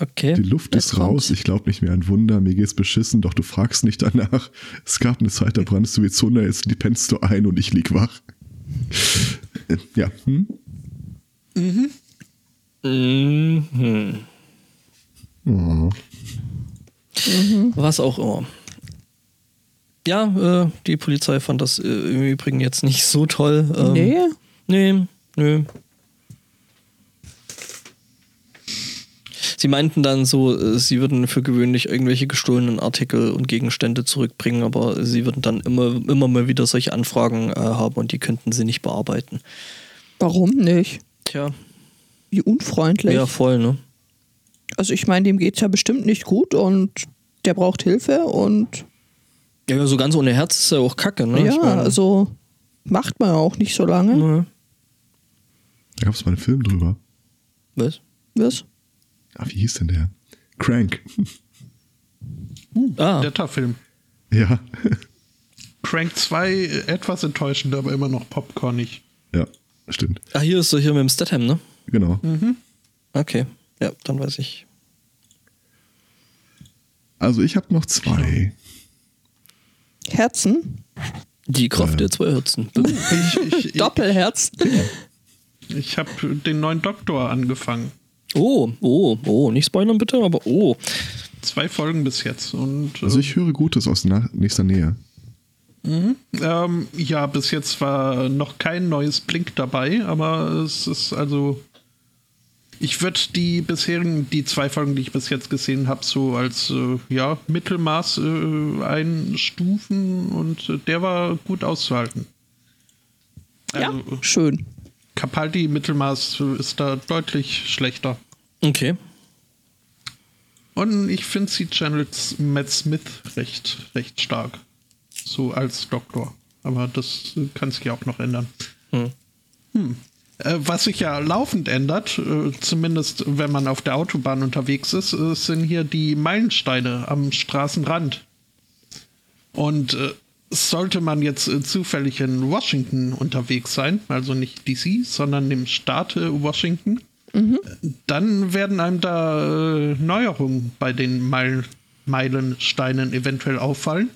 Okay. Die Luft ist raus, ich glaube nicht mehr an Wunder, mir geht's beschissen, doch du fragst nicht danach. Es gab eine Zeit, da brannst du wie Zunder, jetzt pennst du ein und ich lieg wach. [LAUGHS] Ja, hm? Mhm. Oh. Was auch immer. Ja, äh, die Polizei fand das äh, im Übrigen jetzt nicht so toll. Ähm, nee. Nee, nö. Sie meinten dann so, äh, sie würden für gewöhnlich irgendwelche gestohlenen Artikel und Gegenstände zurückbringen, aber sie würden dann immer, immer mal wieder solche Anfragen äh, haben und die könnten sie nicht bearbeiten. Warum nicht? Tja, Wie unfreundlich. ja, voll, ne? Also ich meine, dem geht's ja bestimmt nicht gut und der braucht Hilfe und Ja, so ganz ohne Herz ist ja auch kacke, ne? ja, Ich meine, also macht man auch nicht so lange. ne? Da gab es mal einen Film drüber. Was? Was? Ah, wie hieß denn der? Crank. Ah, Netter Film. ja. Crank 2 äh, etwas enttäuschend, aber immer noch popcornig. ja, stimmt. ah, hier ist so hier mit dem Statham, ne? Genau. Okay. Ja, dann weiß ich. Also ich habe noch zwei. Herzen? Die Kraft Äh. der zwei Herzen. [LAUGHS] Ich, ich, ich, Doppelherz. ich habe den neuen Doktor angefangen. Oh, oh, oh, nicht spoilern bitte, aber oh. Zwei Folgen bis jetzt. Und Also ich höre Gutes aus nächster Nähe. Ähm, ja, bis jetzt war noch kein neues Blink dabei, aber es ist also. Ich würde die bisherigen, die zwei Folgen, die ich bis jetzt gesehen habe, so als äh, ja, Mittelmaß äh, einstufen und äh, der war gut auszuhalten. Ja, Also, schön. Capaldi Mittelmaß äh, ist da deutlich schlechter. Okay. Und ich finde sie channelt Matt Smith recht, recht stark. So als Doktor. Aber das kann sich ja auch noch ändern. Hm. Hm. Äh, was sich ja laufend ändert, äh, zumindest wenn man auf der Autobahn unterwegs ist, äh, sind hier die Meilensteine am Straßenrand. Und sollte man jetzt zufällig in Washington unterwegs sein, also nicht DC, sondern im Staat Washington, dann werden einem da Neuerungen bei den Meil Meilensteinen eventuell auffallen.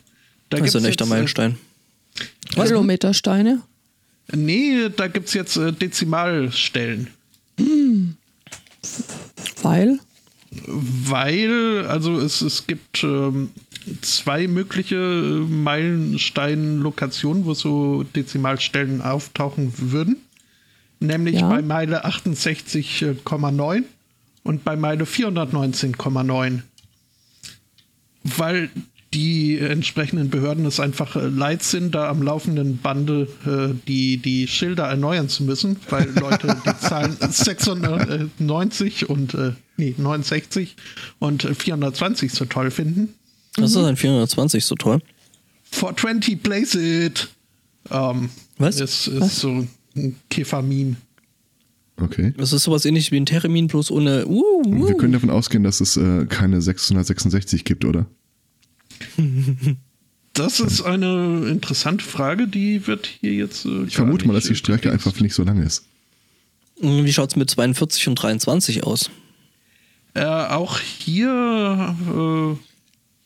Da Das ist ein echter äh, Meilenstein. Kilometersteine. Nee, da gibt es jetzt äh, Dezimalstellen. Weil? Weil, also es, es gibt ähm, zwei mögliche äh, Meilenstein-Lokationen, wo so Dezimalstellen auftauchen würden. Nämlich Ja. bei Meile 68,9 und bei Meile 419,9. Weil die entsprechenden Behörden es einfach äh, leid sind, da am laufenden Bande äh, die, die Schilder erneuern zu müssen, weil Leute die [LAUGHS] Zahlen 96 und äh, nee, 69 und äh, 420 so toll finden. Das ist ein 420 so toll. 420 place it. Ähm, Was? Ist, ist so ein Kiffermin. Okay. Das ist sowas ähnlich wie ein Termin, bloß ohne. Uh, uh. wir können davon ausgehen, dass es äh, keine 666 gibt, oder? Das ist eine interessante Frage, die wird hier jetzt. Äh, Ich vermute mal, dass die Strecke einfach nicht so lang ist. Wie schaut es mit 42 und 23 aus? Äh, auch hier äh,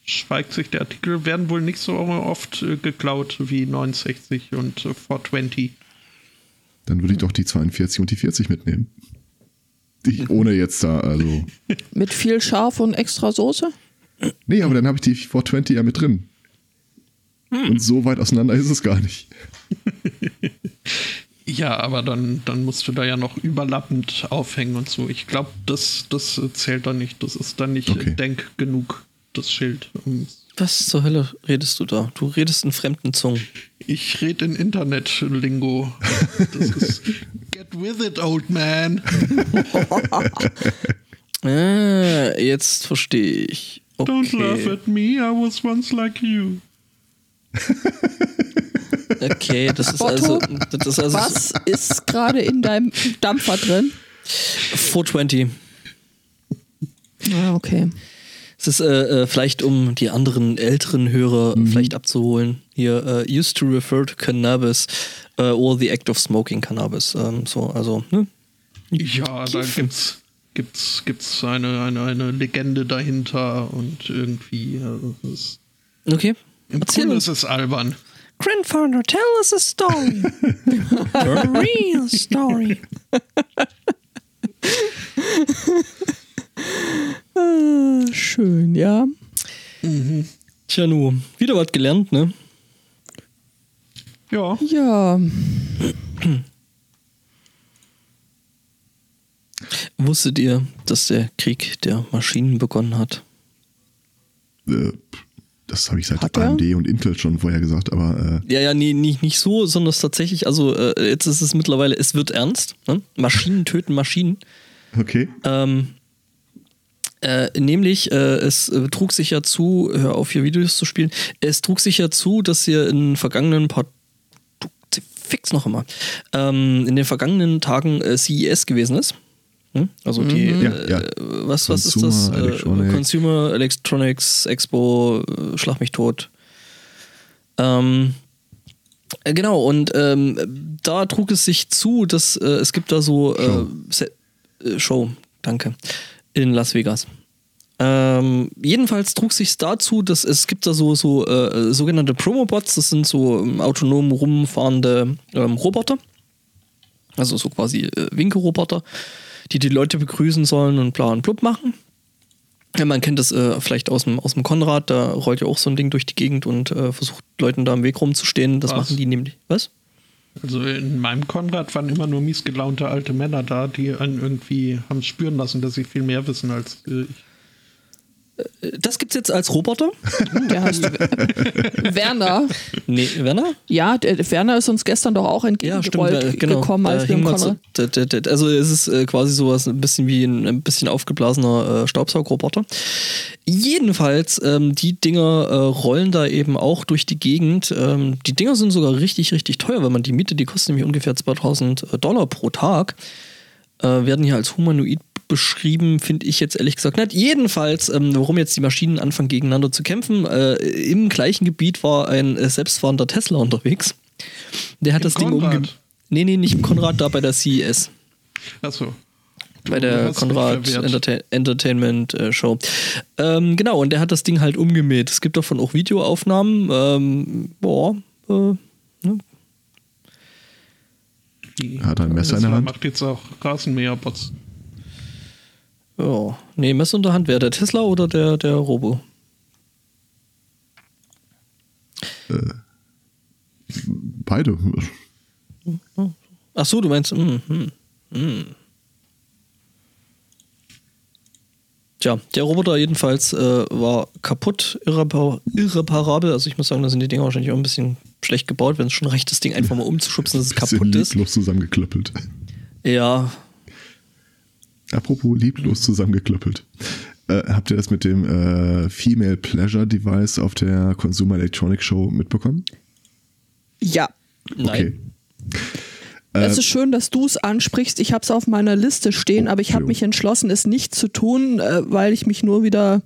schweigt sich der Artikel, werden wohl nicht so oft äh, geklaut wie 69 und äh, 420. Dann würde ich doch die 42 und die 40 mitnehmen. Die, [LAUGHS] ohne jetzt da, also. Mit viel Schaf und extra Soße? Nee, aber dann habe ich die 420 ja mit drin. Und so weit auseinander ist es gar nicht. [LAUGHS] Ja, aber dann, dann musst du da ja noch überlappend aufhängen und so. Ich glaube, das, das äh, zählt dann nicht. Das ist dann nicht Okay. denk genug, das Schild. Um, Was zur Hölle redest du da? Du redest in fremden Zungen. Ich rede in Internet-Lingo. Das ist [LAUGHS] Get with it, old man. [LAUGHS] Ah, jetzt verstehe ich. Okay. Don't laugh at me, I was once like you. Okay, das ist also. Das ist also Was ist gerade in deinem Dampfer drin? 420. Ah, okay. Es ist äh, äh, vielleicht, um die anderen älteren Hörer vielleicht abzuholen. Hier, äh, used to refer to cannabis äh, or the act of smoking cannabis. Ähm, so, also, ne? Ja, da gibt's, gibt's, gibt's eine, eine, eine Legende dahinter und irgendwie. Also ist, Okay. Im Erzähl ist es albern. Grandfather, tell us a story. [LAUGHS] a real story. [LAUGHS] Schön, ja. Tja, nu, wieder was gelernt, ne? Ja, Ja, [CLEARS THROAT] Wusstet ihr, dass der Krieg der Maschinen begonnen hat? Äh, das habe ich seit Hat er? AMD und Intel schon vorher gesagt, aber äh, Ja, ja, nee, nicht, nicht so, sondern es tatsächlich, also äh, jetzt ist es mittlerweile, es wird ernst. Ne? Maschinen [LAUGHS] töten Maschinen. okay. Ähm, Äh, nämlich, äh, es äh, trug sich ja zu, hör auf hier Videos zu spielen, es trug sich ja zu, dass hier in den vergangenen paar fix noch immer, ähm, in den vergangenen Tagen CES gewesen ist. Hm? Also die, Ja, äh, ja. was, was ist das? Äh, Consumer Electronics Expo, äh, Schlag mich tot. Ähm, äh, genau, und ähm, da trug es sich zu, dass äh, es gibt da so äh, Show. Äh, Show, danke, in Las Vegas. Ähm, jedenfalls trug sich dazu, dass es gibt da so, so äh, sogenannte Promobots, das sind so ähm, autonom rumfahrende ähm, Roboter. Also so quasi äh, Winkelroboter, die die Leute begrüßen sollen und bla und blub machen. Ja, man kennt das äh, vielleicht aus dem, aus dem Konrad, da rollt ja auch so ein Ding durch die Gegend und äh, versucht Leuten da im Weg rumzustehen. Das Was? machen die nämlich. Was? Also in meinem Konrad waren immer nur miesgelaunte alte Männer da, die einen irgendwie haben spüren lassen, dass sie viel mehr wissen als äh, ich. Äh, Das gibt's jetzt als Roboter? [LAUGHS] Der heißt Werner. Nee, Werner? Ja, der, Werner ist uns gestern doch auch Ja, entgegengerollt stimmt, äh, genau. gekommen, als wir im so, also es ist äh, quasi sowas ein bisschen wie ein, ein bisschen aufgeblasener äh, Staubsaugroboter. Jedenfalls, ähm, die Dinger äh, rollen da eben auch durch die Gegend. Ähm, die Dinger sind sogar richtig, richtig teuer, wenn man die Miete, die kostet nämlich ungefähr 2000 Dollar pro Tag. Äh, werden hier als humanoid beschrieben, finde ich jetzt ehrlich gesagt nicht. Jedenfalls, ähm, warum jetzt die Maschinen anfangen gegeneinander zu kämpfen, äh, im gleichen Gebiet war ein äh, selbstfahrender Tesla unterwegs. Der hat Im das Ding Konrad? umge... Nee, nee, nicht im Konrad, da bei der CES. Achso. Bei der Konrad. Entertain Entertainment äh, Show. Ähm, genau, und der hat das Ding halt umgemäht. Es gibt davon auch Videoaufnahmen. Ähm, boah, äh, Die Hat ein Messer in der Hand? macht jetzt auch Rasenmäherbots. Ja. Nee, Messer in der Hand. Wer, der Tesla oder der, der Robo? Beide. Ach so, du meinst, mm, mm, mm. Tja, der Roboter jedenfalls äh, war kaputt, irrepar irreparabel. Also ich muss sagen, da sind die Dinger wahrscheinlich auch ein bisschen schlecht gebaut, wenn es schon reicht, das Ding einfach mal umzuschubsen, dass es kaputt ist. zusammengeklöppelt. Ja, Apropos lieblos zusammengeklöppelt. Äh, habt ihr das mit dem äh, Female Pleasure Device auf der Consumer Electronic Show mitbekommen? Ja. nein. Es ist schön, dass du es ansprichst. Ich habe es auf meiner Liste stehen, Oh, aber ich habe mich entschlossen, es nicht zu tun, äh, weil ich mich nur wieder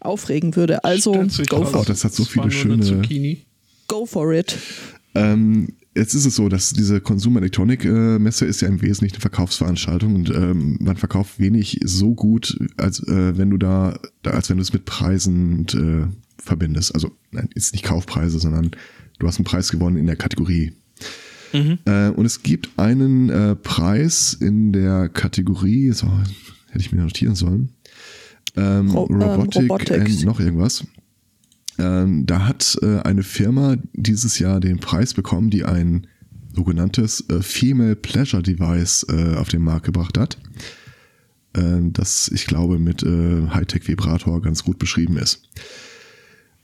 aufregen würde. Also go for, Oh, das hat so viele schöne- Zucchini. go for it. Ähm, jetzt ist es so, dass diese Consumer Electronic äh, Messe ist ja im Wesentlichen eine Verkaufsveranstaltung und ähm, man verkauft wenig so gut, als äh, wenn du da, da als wenn du es mit Preisen und, äh, verbindest. Also nein, jetzt nicht Kaufpreise, sondern du hast einen Preis gewonnen in der Kategorie. Äh, und es gibt einen äh, Preis in der Kategorie, so, hätte ich mir notieren sollen. Ähm, Ro- ähm, Robotic Robotics. and noch irgendwas. Ähm, da hat äh, eine Firma dieses Jahr den Preis bekommen, die ein sogenanntes äh, Female Pleasure Device äh, auf den Markt gebracht hat. Äh, das, ich glaube, mit äh, Hightech-Vibrator ganz gut beschrieben ist.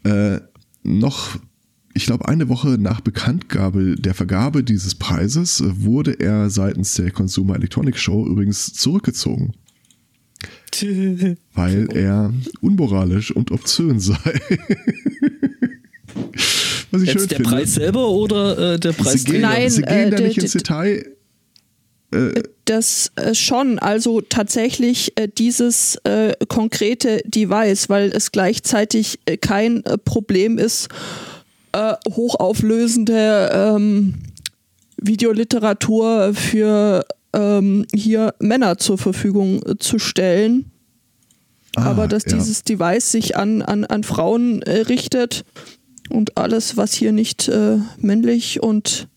Äh, noch, ich glaube, eine Woche nach Bekanntgabe der Vergabe dieses Preises wurde er seitens der Consumer Electronic Show übrigens zurückgezogen, [LAUGHS] weil er unmoralisch und obszön sei. [LAUGHS] Was ich schön Jetzt der finde. Preis selber oder äh, der Preis Sie gehen, Nein, sie gehen äh, da der- nicht ins Detail. Das äh, schon, also tatsächlich äh, dieses äh, konkrete Device, weil es gleichzeitig äh, kein äh, Problem ist, äh, hochauflösende ähm, Videoliteratur für ähm, hier Männer zur Verfügung äh, zu stellen. Ah, aber dass ja. dieses Device sich an, an, an Frauen äh, richtet und alles, was hier nicht äh, männlich und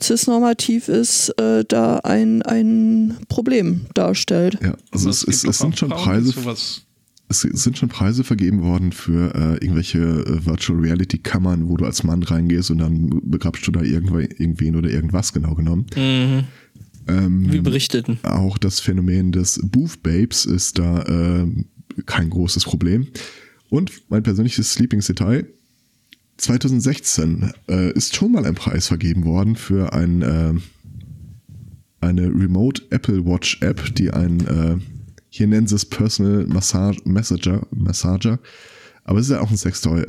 cisnormativ ist, äh, da ein, ein Problem darstellt. Ja, also es, gibt es, doch es sind schon Preise, sowas es sind schon Preise vergeben worden für äh, irgendwelche äh, Virtual Reality Kammern, wo du als Mann reingehst und dann begrabst du da irgendwo, irgendwen oder irgendwas genau genommen. Mhm. Ähm, Wie berichteten. auch das Phänomen des Booth Babes ist da äh, kein großes Problem. Und mein persönliches Lieblingsdetail, 2016 äh, ist schon mal ein Preis vergeben worden für ein, äh, eine Remote Apple Watch App, die ein, äh, Hier nennen sie es Personal Massage, Messenger, Massager. Aber es ist ja auch ein Sextoy.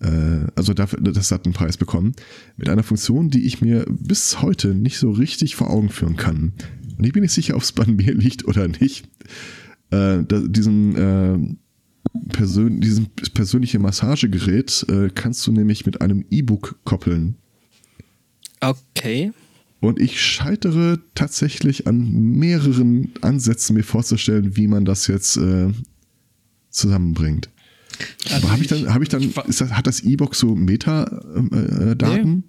Äh, also dafür, das hat einen Preis bekommen. Mit einer Funktion, die ich mir bis heute nicht so richtig vor Augen führen kann. Und ich bin nicht sicher, ob es bei [LAUGHS] mir liegt oder nicht. Äh, da, diesen, äh, persön diesen persönliche Massagegerät äh, kannst du nämlich mit einem E-Book koppeln. Okay. Und ich scheitere tatsächlich an mehreren Ansätzen, mir vorzustellen, wie man das jetzt äh, zusammenbringt. Also habe ich dann, habe ich dann, ich das, hat das E-Book so Metadaten?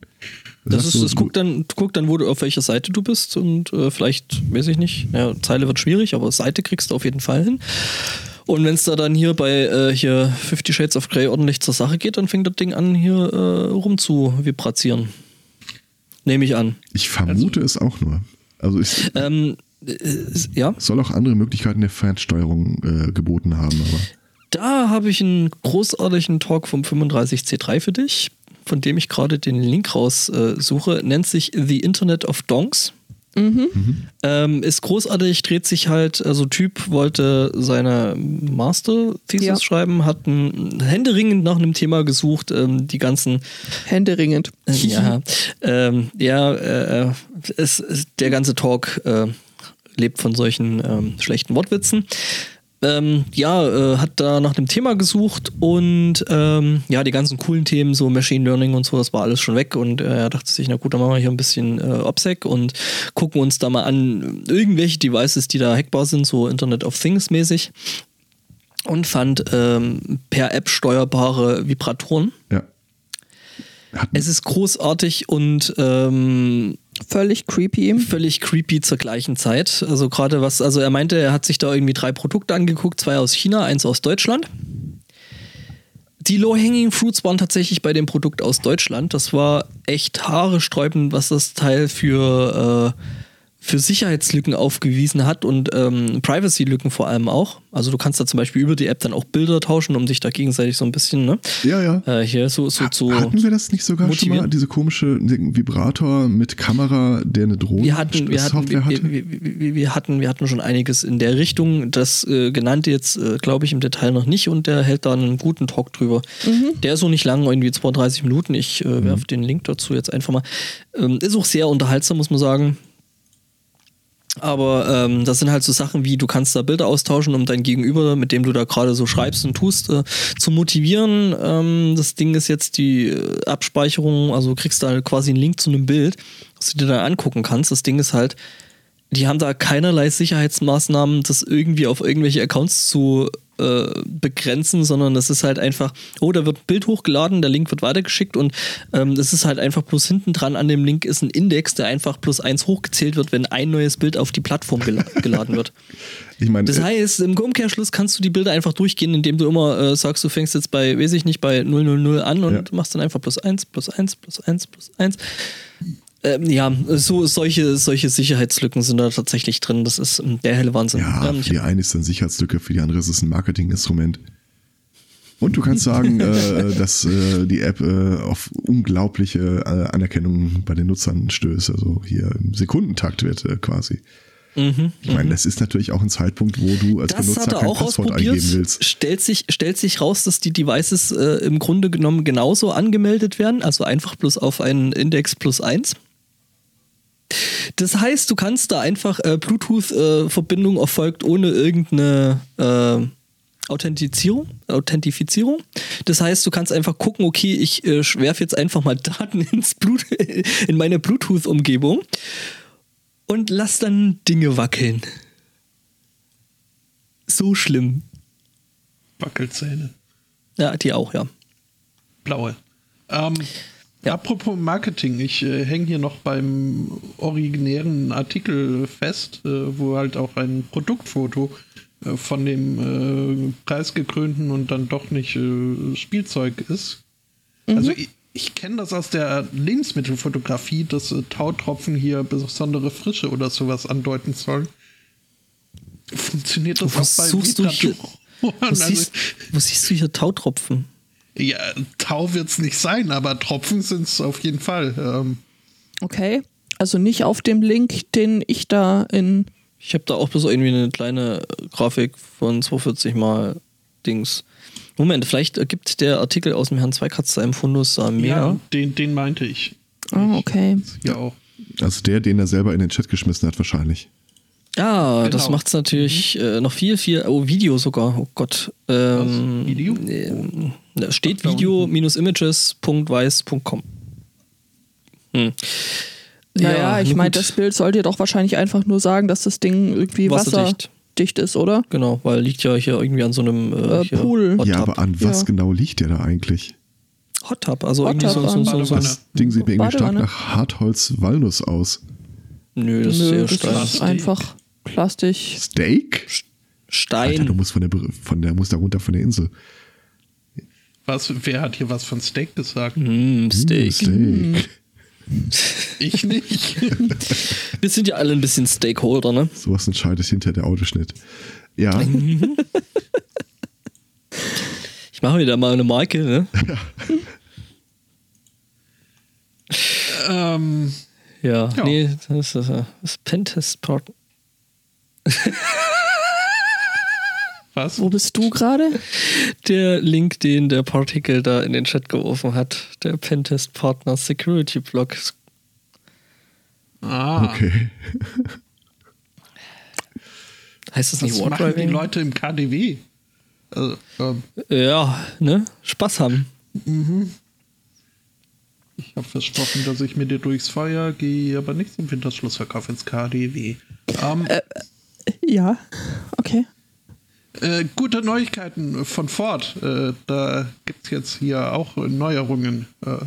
Das ist, das guckt dann, guckt dann, wo du auf welcher Seite du bist und äh, vielleicht, weiß ich nicht, ja, Zeile wird schwierig, aber Seite kriegst du auf jeden Fall hin. Und wenn es da dann hier bei äh, hier Fifty Shades of Grey ordentlich zur Sache geht, dann fängt das Ding an, hier äh, rum zu vibrazieren. Nehme ich an. Ich vermute es auch nur. Also es Ähm, äh, ja, soll auch andere Möglichkeiten der Fernsteuerung äh, geboten haben, aber da habe ich einen großartigen Talk vom 35C3 für dich, von dem ich gerade den Link raussuche. Äh. Nennt sich The Internet of Donks. Ähm, ist großartig, dreht sich halt, also Typ wollte seine Master-Thesis Ja. schreiben, hat ein, händeringend nach einem Thema gesucht, ähm, die ganzen Händeringend. äh, ja, ähm, ja äh, es, es, der ganze Talk äh, lebt von solchen ähm, schlechten Wortwitzen. Ähm, ja, äh, hat da nach dem Thema gesucht und ähm, ja, die ganzen coolen Themen, so Machine Learning und so, das war alles schon weg und äh, er dachte sich, na gut, dann machen wir hier ein bisschen äh, OPSEC und gucken uns da mal an irgendwelche Devices, die da hackbar sind, so Internet of Things mäßig und fand ähm, per App steuerbare Vibratoren. ja. Es ist großartig und ähm, Völlig creepy. völlig creepy zur gleichen Zeit. Also gerade was, also er meinte, er hat sich da irgendwie drei Produkte angeguckt, zwei aus China, eins aus Deutschland. Die Low-Hanging Fruits waren tatsächlich bei dem Produkt aus Deutschland. Das war echt haaresträubend, was das Teil für, äh, für Sicherheitslücken aufgewiesen hat und ähm, Privacy-Lücken vor allem auch. Also du kannst da zum Beispiel über die App dann auch Bilder tauschen, um dich da gegenseitig so ein bisschen, ne? ja, ja. Äh, hier so, so zu. Hatten wir das nicht sogar schon mal, motivieren? diese komische Vibrator mit Kamera, der eine Drohne wir hatten, wir hatten, Software wir, hatte? wir, wir, wir hatten, wir hatten schon einiges in der Richtung. Das äh, genannte jetzt, äh, glaube ich, im Detail noch nicht und der hält da einen guten Talk drüber. Der ist so nicht lang, irgendwie 32 Minuten. Ich äh, werfe den Link dazu jetzt einfach mal. Ähm, ist auch sehr unterhaltsam, muss man sagen. Aber ähm, das sind halt so Sachen wie, du kannst da Bilder austauschen, um dein Gegenüber, mit dem du da gerade so schreibst und tust, äh, zu motivieren. Ähm, das Ding ist jetzt die äh, Abspeicherung, also kriegst da quasi einen Link zu einem Bild, was du dir dann angucken kannst. Das Ding ist halt, die haben da keinerlei Sicherheitsmaßnahmen, das irgendwie auf irgendwelche Accounts zu äh, begrenzen, sondern das ist halt einfach, oh, da wird ein Bild hochgeladen, der Link wird weitergeschickt und ähm, das ist halt einfach bloß hinten dran an dem Link ist ein Index, der einfach plus eins hochgezählt wird, wenn ein neues Bild auf die Plattform gela [LAUGHS] geladen wird. [LAUGHS] Ich meine, Das äh, heißt, im Umkehrschluss kannst du die Bilder einfach durchgehen, indem du immer äh, sagst, du fängst jetzt bei, weiß ich nicht, bei 000 an und Ja. machst dann einfach plus 1, plus 1, plus 1, plus 1. Ähm, ja, so, solche, solche Sicherheitslücken sind da tatsächlich drin. Das ist ähm, der helle Wahnsinn. Ja, Ähm, für die eine ist es eine Sicherheitslücke, für die andere ist es ein Marketinginstrument. Und du kannst sagen, [LAUGHS] äh, dass äh, die App äh, auf unglaubliche äh, Anerkennung bei den Nutzern stößt. Also hier im Sekundentakt wird äh, quasi. ich meine, das ist natürlich auch ein Zeitpunkt, wo du als Mhm, das Benutzer er kein Passwort eingeben willst. Stellt sich, stellt sich raus, dass die Devices äh, im Grunde genommen genauso angemeldet werden, also einfach bloß auf einen Index plus 1. Das heißt, du kannst da einfach äh, Bluetooth-Verbindung erfolgt ohne irgendeine äh, Authentifizierung, Authentifizierung. Das heißt, du kannst einfach gucken, okay, ich äh, werfe jetzt einfach mal Daten [LAUGHS] ins Blut, in meine Bluetooth-Umgebung und lass dann Dinge wackeln. So schlimm. Wackelzähne. Ja, die auch, ja. Blaue. Ähm, Ja. Apropos Marketing, ich äh, hänge hier noch beim originären Artikel fest, äh, wo halt auch ein Produktfoto äh, von dem äh, preisgekrönten und dann doch nicht äh, Spielzeug ist. Also ich, ich kenne das aus der Lebensmittelfotografie, dass äh, Tautropfen hier besondere Frische oder sowas andeuten sollen. Funktioniert das Wo auch bei suchst du hier-? Wo, [LAUGHS] Also- siehst, wo siehst du hier Tautropfen? Ja, Tau wird es nicht sein, aber Tropfen sind es auf jeden Fall. Ähm, Okay. Also nicht auf dem Link, den ich da in Ich habe da auch bloß irgendwie eine kleine äh, Grafik von 240 mal Dings. Moment, vielleicht ergibt der Artikel aus dem Herrn Zweikatz seinem Fundus da mehr. Ja, den, den meinte ich. Ah, okay. Ja, auch. Also der, den er selber in den Chat geschmissen hat, wahrscheinlich. Ja, Genau. das macht es natürlich äh, noch viel, viel. Oh, Video sogar. Oh Gott. Ähm, Was? Video? ähm, da steht video-images.weiß.com. Hm. Naja, ich nun meine, das Bild soll dir doch wahrscheinlich einfach nur sagen, dass das Ding irgendwie wasserdicht, Wasserdicht. ist, oder? Genau, weil liegt ja hier irgendwie an so einem äh, Äh, Pool. Ja, aber an was Ja. genau liegt der da eigentlich? Hot Tub, also Hot irgendwie Tub so, an so, so. Das Ding sieht mir irgendwie stark nach Hartholz-Walnuss aus. Nö, das ist Nö, sehr das Stein. ist einfach Plastik. Steak? Alter, du Stein. musst von der, von der, musst da runter von der Insel. Was, wer hat hier was von Steak gesagt? Mm, Steak. Steak. Ich nicht. [LAUGHS] Wir sind ja alle ein bisschen Stakeholder, ne? Sowas entscheidet hinter der Autoschnitt. Ja, [LAUGHS] Ich mache wieder mal eine Marke, ne? [LAUGHS] ähm, Ja, Ja. nee, das ist das Pentest Part. Was? Wo bist du gerade? Der Link, den der Partikel da in den Chat geworfen hat, der Pentest Partner Security Blog. Ah, okay. [LAUGHS] Heißt das nicht was machen die? Leute im KDW? Also, ähm, Ja, ne? Spaß haben. ich habe versprochen, dass ich mit dir durchs Feuer gehe, aber nicht zum Winterschlussverkauf ins KDW. Ähm, Ja, okay. Äh, gute Neuigkeiten von Ford. Äh, da gibt es jetzt hier auch Neuerungen. Äh,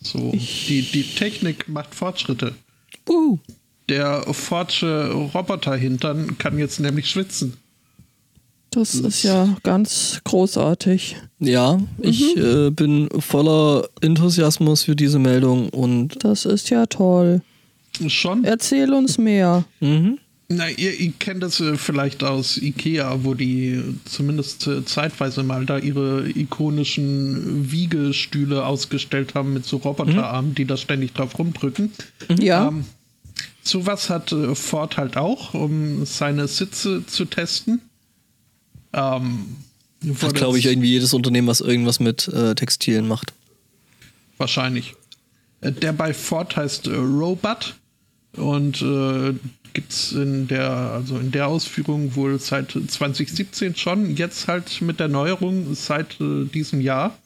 so, die, die Technik macht Fortschritte. Uh. Der Fordsche Roboterhintern kann jetzt nämlich schwitzen. Das ist ja ganz großartig. Ja, ich äh, bin voller Enthusiasmus für diese Meldung und Das ist ja toll. Schon? Erzähl uns mehr. mhm. Na, ihr, ihr kennt das äh, vielleicht aus Ikea, wo die äh, zumindest äh, zeitweise mal da ihre ikonischen Wiegestühle ausgestellt haben mit so Roboterarmen, die da ständig drauf rumdrücken. Ja, Ähm, sowas hat Ford halt auch, um seine Sitze zu testen. Ähm, Das glaube ich irgendwie jedes Unternehmen, was irgendwas mit äh, Textilien macht. Wahrscheinlich. Der bei Ford heißt äh, Robot und äh, gibt es in der, also in der Ausführung wohl seit 2017 schon, jetzt halt mit der Neuerung seit äh, diesem Jahr,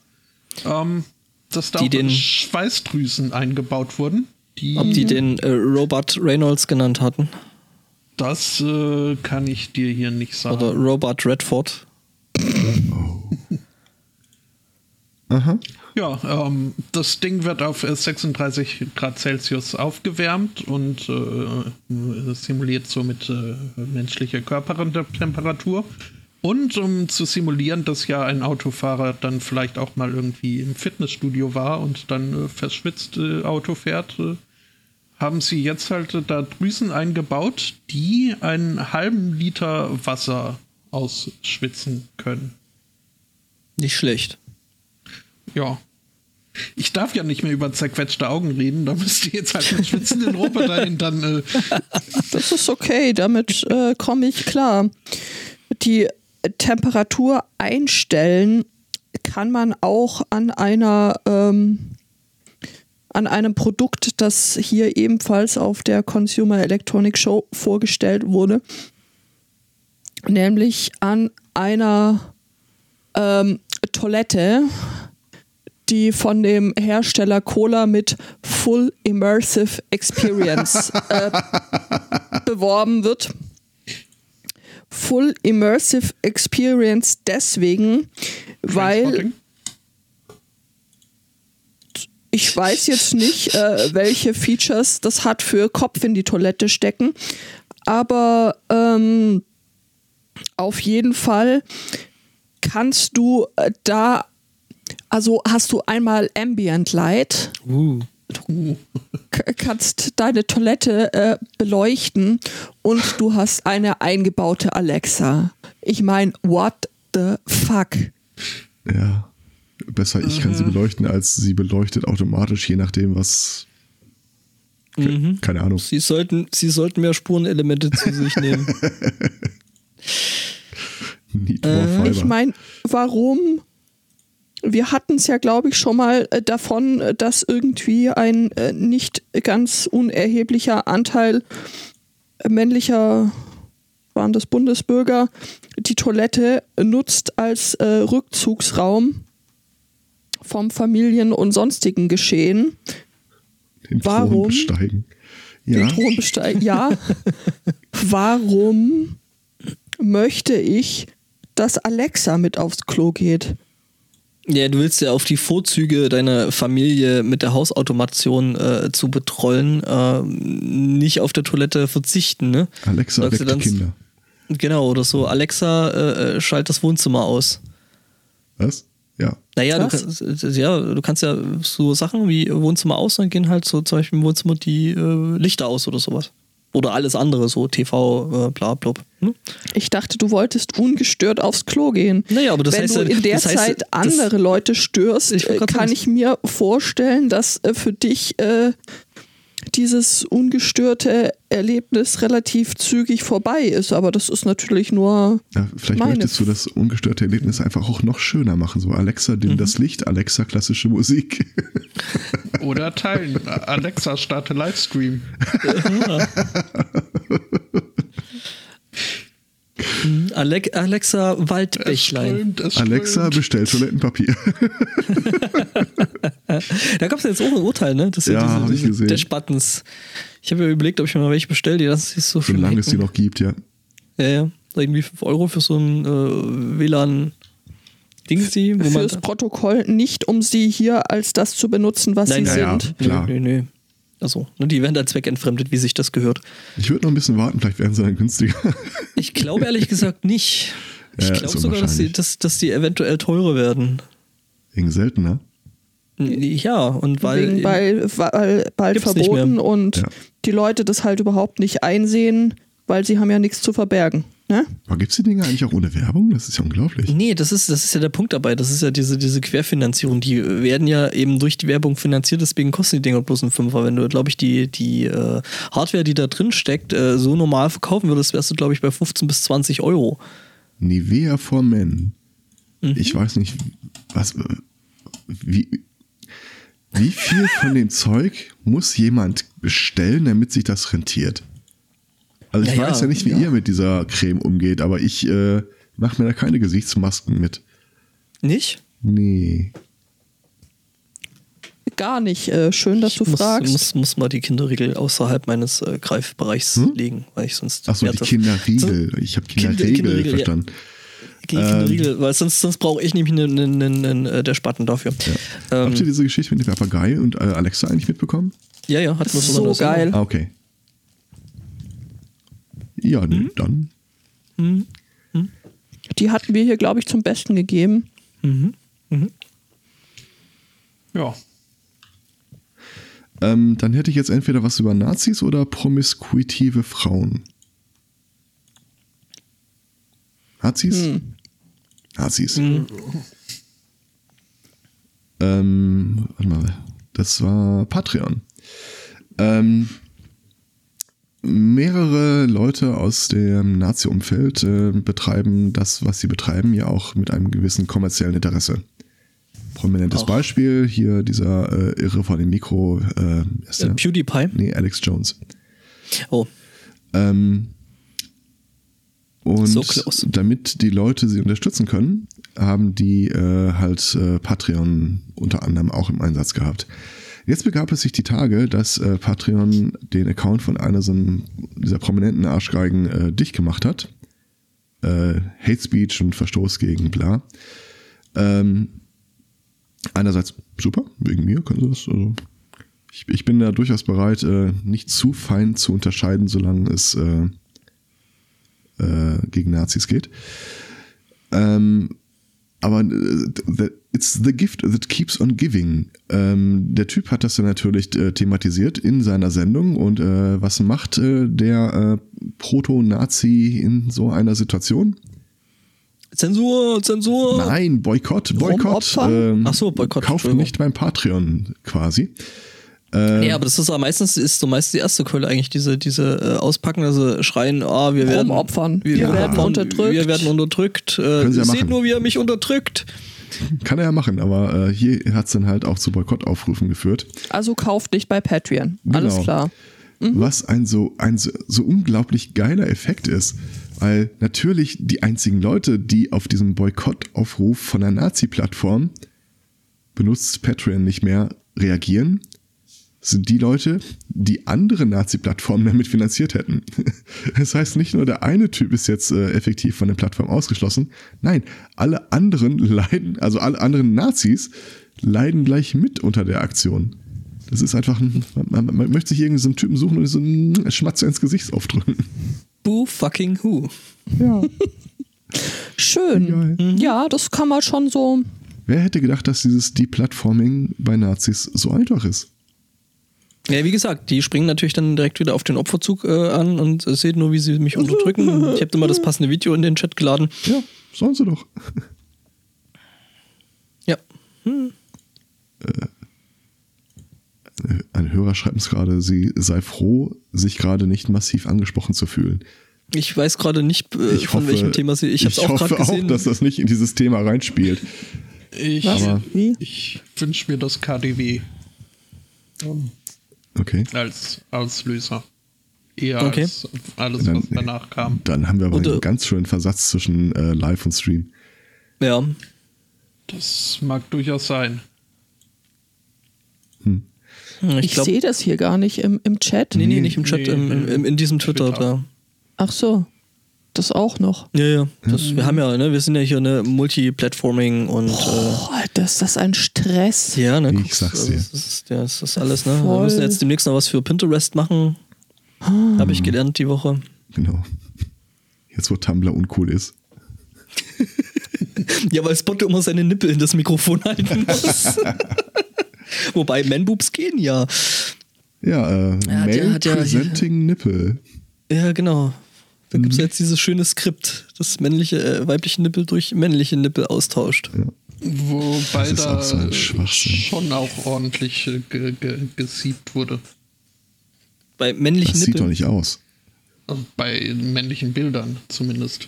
ähm, dass da den- Schweißdrüsen eingebaut wurden. Die, Ob die den äh, Robot Reynolds genannt hatten das äh, kann ich dir hier nicht sagen. oder Robot Redford. [LAUGHS] Aha. Ja, ähm, das Ding wird auf äh, 36 Grad Celsius aufgewärmt und äh, simuliert somit äh, menschliche Körpertemperatur. Und um zu simulieren, dass ja ein Autofahrer dann vielleicht auch mal irgendwie im Fitnessstudio war und dann äh, verschwitzt äh, Auto fährt, äh, haben sie jetzt halt äh, da Drüsen eingebaut, die einen halben Liter Wasser ausschwitzen können. Nicht schlecht. Ja. Ich darf ja nicht mehr über zerquetschte Augen reden, da müsst ihr jetzt halt einen schwitzenden Roboter hin, dann äh, das ist okay. Damit äh, komme ich klar. Die Temperatur einstellen kann man auch an einer ähm, an einem Produkt, das hier ebenfalls auf der Consumer Electronic Show vorgestellt wurde, nämlich an einer ähm, Toilette, die von dem Hersteller Cola mit Full Immersive Experience [LAUGHS] äh, beworben wird. Full Immersive Experience deswegen, weil ich weiß jetzt nicht, äh, welche Features das hat für Kopf in die Toilette stecken, aber ähm, auf jeden Fall kannst du äh, da, also hast du einmal Ambient Light, Uh. k- kannst deine Toilette äh, beleuchten und du hast eine eingebaute Alexa. Ich meine, what the fuck? Ja. Besser, ich kann sie beleuchten, als sie beleuchtet automatisch, je nachdem, was Mhm. Keine Ahnung. Sie sollten, sie sollten mehr Spurenelemente zu sich nehmen. [LAUGHS] Need Äh. Ich meine, warum? Wir hatten es ja, glaube ich, schon mal äh, davon, äh, dass irgendwie ein äh, nicht ganz unerheblicher Anteil männlicher, waren das Bundesbürger, die Toilette nutzt als äh, Rückzugsraum vom Familien- und sonstigen Geschehen. Den Thron warum? besteigen. Den Ja, Thron besteigen. Ja. [LAUGHS] warum möchte ich, dass Alexa mit aufs Klo geht? Ja, du willst ja auf die Vorzüge deiner Familie mit der Hausautomation äh, zu betrollen, äh, nicht auf der Toilette verzichten, ne? Alexa du die Kinder. Genau, oder so. Alexa, äh, äh, schalt das Wohnzimmer aus. Was? Ja. Naja, du kannst, äh, ja, du kannst ja so Sachen wie Wohnzimmer aus, dann gehen halt so zum Beispiel im Wohnzimmer die äh, Lichter aus oder sowas. Oder alles andere, so TV, äh, bla, blub. Hm? Ich dachte, du wolltest ungestört aufs Klo gehen. Naja, aber das Wenn heißt du in der das heißt, Zeit andere Leute störst, Ich äh, kann sagen, ich mir vorstellen, dass äh, für dich äh, dieses ungestörte Erlebnis relativ zügig vorbei ist. Aber das ist natürlich nur ja vielleicht meine möchtest du das ungestörte Erlebnis einfach auch noch schöner machen. So Alexa, Mhm. dimm das Licht, Alexa, klassische Musik. [LAUGHS] Oder teilen. Alexa, starte Livestream. Ale [LAUGHS] [LAUGHS] Alexa Es Waldbächlein. strömt, es Alexa, strömt. bestell Toilettenpapier. [LAUGHS] Da gab es jetzt auch ein Urteil, ne? Das sind Ja, hab ich gesehen. Dash-Buttons. Ich habe mir überlegt, ob ich mir mal welche bestelle, die das sich so schön Solange es die noch gibt, ja. Ja, ja. Irgendwie 5 Euro für so ein äh, WLAN Dingsy, wo man. fürs Protokoll nicht, um sie hier als das zu benutzen, was Nein, sie ja, ja. sind. klar. Nö, nö, nö. Also, ne, die werden da zweckentfremdet, wie sich das gehört. Ich würde noch ein bisschen warten, vielleicht werden sie dann günstiger. [LAUGHS] Ich glaube ehrlich gesagt nicht. Ich Ja, glaube sogar, dass die, dass, dass die eventuell teurer werden. Wegen seltener. Ja, und weil. Wegen, weil, weil bald verboten und Ja. die Leute das halt überhaupt nicht einsehen, weil sie haben ja nichts zu verbergen. Ne? Aber gibt es die Dinge eigentlich auch ohne Werbung? Das ist ja unglaublich. Nee, das ist, das ist ja der Punkt dabei. Das ist ja diese, diese Querfinanzierung. Die werden ja eben durch die Werbung finanziert, deswegen kosten die Dinger bloß ein Fünfer. Wenn du, glaube ich, die, die äh, Hardware, die da drin steckt, äh, so normal verkaufen würdest, wärst du, glaube ich, bei 15 bis 20 Euro. Nivea for Men. Mhm. Ich weiß nicht, was. Wie, wie viel von dem Zeug muss jemand bestellen, damit sich das rentiert? Also ich Ja, weiß ja ja, nicht, wie ja. ihr mit dieser Creme umgeht, aber ich äh, mache mir da keine Gesichtsmasken mit. Nicht? Nee. Gar nicht. Äh, schön, dass du ich muss, fragst. Muss, muss mal die Kinderriegel außerhalb meines äh, Greifbereichs legen, weil ich sonst. Achso, die Werte- Kinderriegel. Ich habe Kinder- Kinderregel Kinderriegel, ja. verstanden. Die Kinderriegel, weil sonst, sonst brauche ich nämlich einen, einen, einen, einen, äh, der Spatten dafür. Ja, Habt ihr ähm, diese Geschichte mit dem Papagei und äh, Alexa eigentlich mitbekommen? ja, ja hat ist so geil. Ah, okay. Ja, nee, Hm? dann. Die hatten wir hier, glaube ich, zum Besten gegeben. Ja. Ähm, dann hätte ich jetzt entweder was über Nazis oder promiskuitive Frauen. Nazis? Nazis. Ähm, warte mal, das war Patreon. Ähm, mehrere Leute aus dem Nazi-Umfeld äh, betreiben das, was sie betreiben, ja auch mit einem gewissen kommerziellen Interesse. Prominentes Ach. Beispiel, hier dieser äh, Irre von dem Mikro, äh, ist Äh, der? PewDiePie. Nee, Alex Jones. Oh, Ähm, und So damit die Leute sie unterstützen können, haben die äh, halt äh, Patreon unter anderem auch im Einsatz gehabt. Jetzt begab es sich die Tage, dass äh, Patreon den Account von einer so dieser prominenten Arschgeigen äh, dicht gemacht hat. Äh, Hate Speech und Verstoß gegen bla. Ähm, einerseits super, wegen mir können sie das. Also, ich, ich bin da durchaus bereit, äh, nicht zu fein zu unterscheiden, solange es äh, äh, gegen Nazis geht. Ähm, aber äh, it's the gift that keeps on giving. Ähm, der Typ hat das dann natürlich äh, thematisiert in seiner Sendung und äh, was macht äh, der äh, Proto-Nazi in so einer Situation? Zensur, Zensur. Nein, Boykott, Boykott. Ähm, Ach so, Boykott, Kauft nicht beim Patreon quasi. Äh, Ja, aber das ist ja meistens ist so meist die erste Quelle eigentlich diese diese äh, auspacken, also schreien, ah, wir werden Rumopfern. wir, Wir werden unterdrückt. wir werden unterdrückt. Äh, ja seht nur, wie er mich unterdrückt. Kann er ja machen, aber äh, hier hat es dann halt auch zu Boykottaufrufen geführt. Also kauft nicht bei Patreon. Alles Genau. klar. Was ein so, ein so, so unglaublich geiler Effekt ist. Weil natürlich die einzigen Leute, die auf diesem Boykottaufruf von der Nazi-Plattform benutzt Patreon nicht mehr reagieren, sind die Leute, die andere Nazi-Plattformen damit finanziert hätten. [LAUGHS] Das heißt, nicht nur der eine Typ ist jetzt äh, effektiv von der Plattform ausgeschlossen, nein, alle anderen leiden, also alle anderen Nazis leiden gleich mit unter der Aktion. Das ist einfach, ein, man, man, man möchte sich irgendwie so einen Typen suchen und so einen Schmatzer ins Gesicht aufdrücken. Boo fucking who. Ja. [LAUGHS] Schön. Geil. Ja, das kann man schon so. Wer hätte gedacht, dass dieses Deplatforming bei Nazis so einfach ist? Ja, wie gesagt, die springen natürlich dann direkt wieder auf den Opferzug äh, an und äh, seht nur, wie sie mich unterdrücken. [LAUGHS] Ich habe immer das passende Video in den Chat geladen. Ja, sollen sie doch. [LAUGHS] Ja. Ein Hörer schreibt uns gerade, sie sei froh, sich gerade nicht massiv angesprochen zu fühlen. Ich weiß gerade nicht, äh, Ich von hoffe, welchem Thema sie. Ich habe es auch hoffe gerade gesehen. auch, dass das nicht in dieses Thema reinspielt. Ich, Was? Wie? ich wünsche mir das KDW ähm, Okay. als Auslöser. Eher Okay. als alles, Dann- was danach kam. Dann haben wir aber Und, äh, einen ganz schönen Versatz zwischen äh, Live und Stream. ja. Das mag durchaus sein. Ich Ich, glaube. sehe das hier gar nicht im, im Chat. Nee, nee, nicht im Chat, Nee, im, im, im, in diesem Twitter, Twitter. da. Ach so. Das auch noch. Ja, ja. Das, Wir haben ja, ne, wir sind ja hier eine Multi-Platforming und äh, Oh, das ist das ein Stress. ja, ne, Ich guck's, sag's also, dir. Das ist, ja, das ist alles, ne? Wir Voll. müssen jetzt demnächst noch was für Pinterest machen. Habe ich gelernt die Woche. Genau. Jetzt, wo Tumblr uncool ist. [LAUGHS] Ja, weil Spotto immer seine Nippel in das Mikrofon halten muss. [LAUGHS] Wobei Manboobs gehen ja. Ja, äh, Ja, Male hat ja- Presenting Nipple. Ja, genau. Da gibt es Mhm. jetzt dieses schöne Skript, das männliche, äh, weibliche Nippel durch männliche Nippel austauscht. Wobei Das ist da auch so äh, schon auch ordentlich äh, ge ge gesiebt wurde. Bei männlichen Das sieht doch Nippeln. nicht aus. Also bei männlichen Bildern zumindest.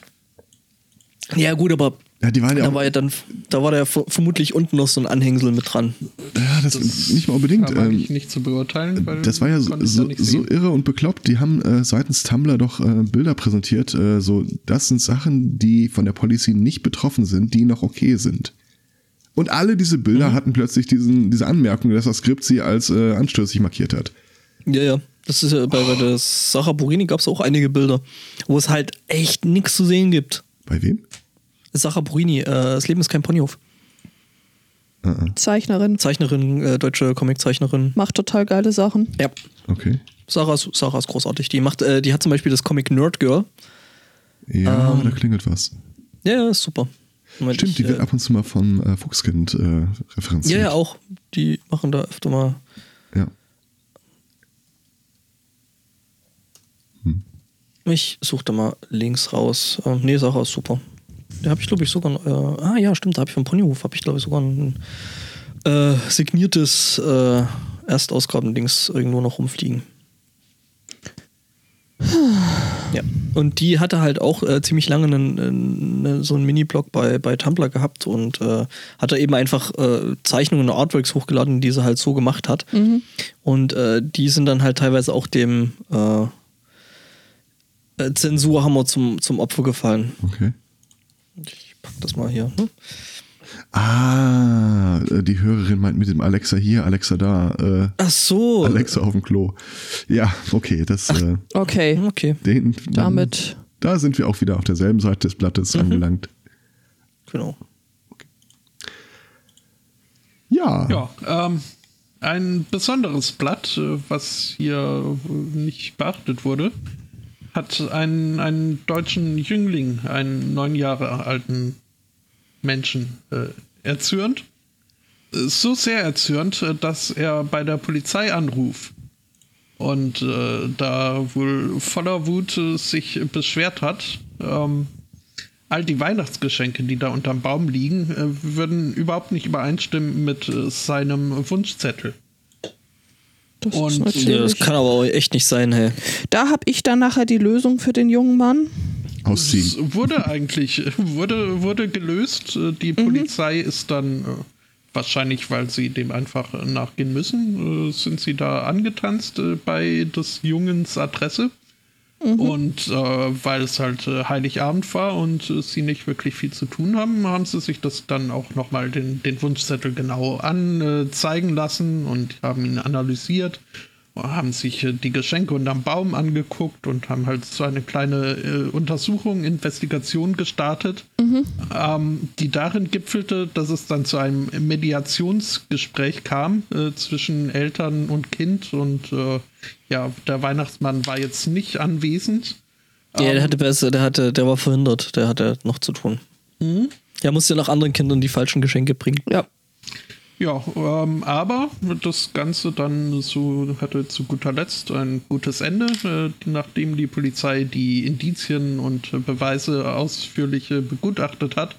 Ja, gut, aber Ja, die waren ja da auch, war ja dann, da war da ja ver- vermutlich unten noch so ein Anhängsel mit dran. ja, das, nicht mal unbedingt. Kann man Ähm, nicht, nicht zu beurteilen, weil das war ja so, so, so irre und bekloppt. Die haben äh, seitens Tumblr doch äh, Bilder präsentiert. Äh, so, das sind Sachen, die von der Policy nicht betroffen sind, die noch okay sind. Und alle diese Bilder hatten plötzlich diesen, diese Anmerkung, dass das Skript sie als äh, anstößig markiert hat. Ja, ja. Das ist ja bei, bei der Sarah Burini gab es auch einige Bilder, wo es halt echt nichts zu sehen gibt. Bei wem? Sarah Burini, äh, das Leben ist kein Ponyhof. Ah, Zeichnerin. Zeichnerin, äh, deutsche Comiczeichnerin. Macht total geile Sachen. Ja. okay. Sarah ist, Sarah ist großartig. Die macht, äh, die hat zum Beispiel das Comic Nerd Girl. Ja, Ähm, da klingelt was. Ja, ja, ist super. Moment, Stimmt, ich, die wird äh, ab und zu mal vom äh, Fuchskind äh, referenziert. Ja, ja, auch. Die machen da öfter mal. Ja. Ich suche da mal Links raus. Ähm, nee, Sarah ist super. Da habe ich, glaube ich, sogar. ein- Äh, ah, ja, stimmt. Da habe ich vom Ponyhof, habe ich, glaube ich, sogar ein äh, signiertes äh, Erstausgaben-Dings irgendwo noch rumfliegen. Ja, und die hatte halt auch äh, ziemlich lange einen, einen, so einen Mini-Blog bei, bei Tumblr gehabt und äh, hatte eben einfach äh, Zeichnungen und Artworks hochgeladen, die sie halt so gemacht hat. Und äh, die sind dann halt teilweise auch dem äh, äh, Zensurhammer zum, zum Opfer gefallen. Okay. Ich pack das mal hier. Ne? Ah, äh, die Hörerin meint mit dem Alexa hier, Alexa da, äh, Ach so. Alexa auf dem Klo. Ja, okay, das, äh, Okay. Okay, den, Damit. Da sind wir auch wieder auf derselben Seite des Blattes angelangt. genau. Ja. Ja, ähm, ein besonderes Blatt, äh, was hier äh, nicht beachtet wurde, hat einen, einen deutschen Jüngling, einen neun Jahre alten Menschen äh, erzürnt. So sehr erzürnt, äh, dass er bei der Polizei anruft und äh, da wohl voller Wut äh, sich beschwert hat. Ähm, all die Weihnachtsgeschenke, die da unterm Baum liegen, äh, würden überhaupt nicht übereinstimmen mit äh, seinem Wunschzettel. Das Und-. Ja, das kann aber auch echt nicht sein, hey. da habe ich dann nachher die Lösung für den jungen Mann. Ausziehen. Es wurde eigentlich, wurde, wurde gelöst. Die Polizei ist dann, äh, wahrscheinlich weil sie dem einfach nachgehen müssen, äh, sind sie da angetanzt äh, bei des Jungens Adresse. Und äh, weil es halt äh, Heiligabend war und äh, sie nicht wirklich viel zu tun haben, haben sie sich das dann auch nochmal den, den Wunschzettel genau anzeigen lassen und haben ihn analysiert, haben sich äh, die Geschenke unterm Baum angeguckt und haben halt so eine kleine äh, Untersuchung, Investigation gestartet, ähm, die darin gipfelte, dass es dann zu einem Mediationsgespräch kam äh, zwischen Eltern und Kind und äh, ja, der Weihnachtsmann war jetzt nicht anwesend. Ja, der hatte besser, der hatte, der war verhindert, der hatte noch zu tun. Der musste ja noch anderen Kindern die falschen Geschenke bringen. Ja. Ja, ähm, aber das Ganze dann so hatte zu guter Letzt ein gutes Ende, äh, nachdem die Polizei die Indizien und Beweise ausführlich äh, begutachtet hat,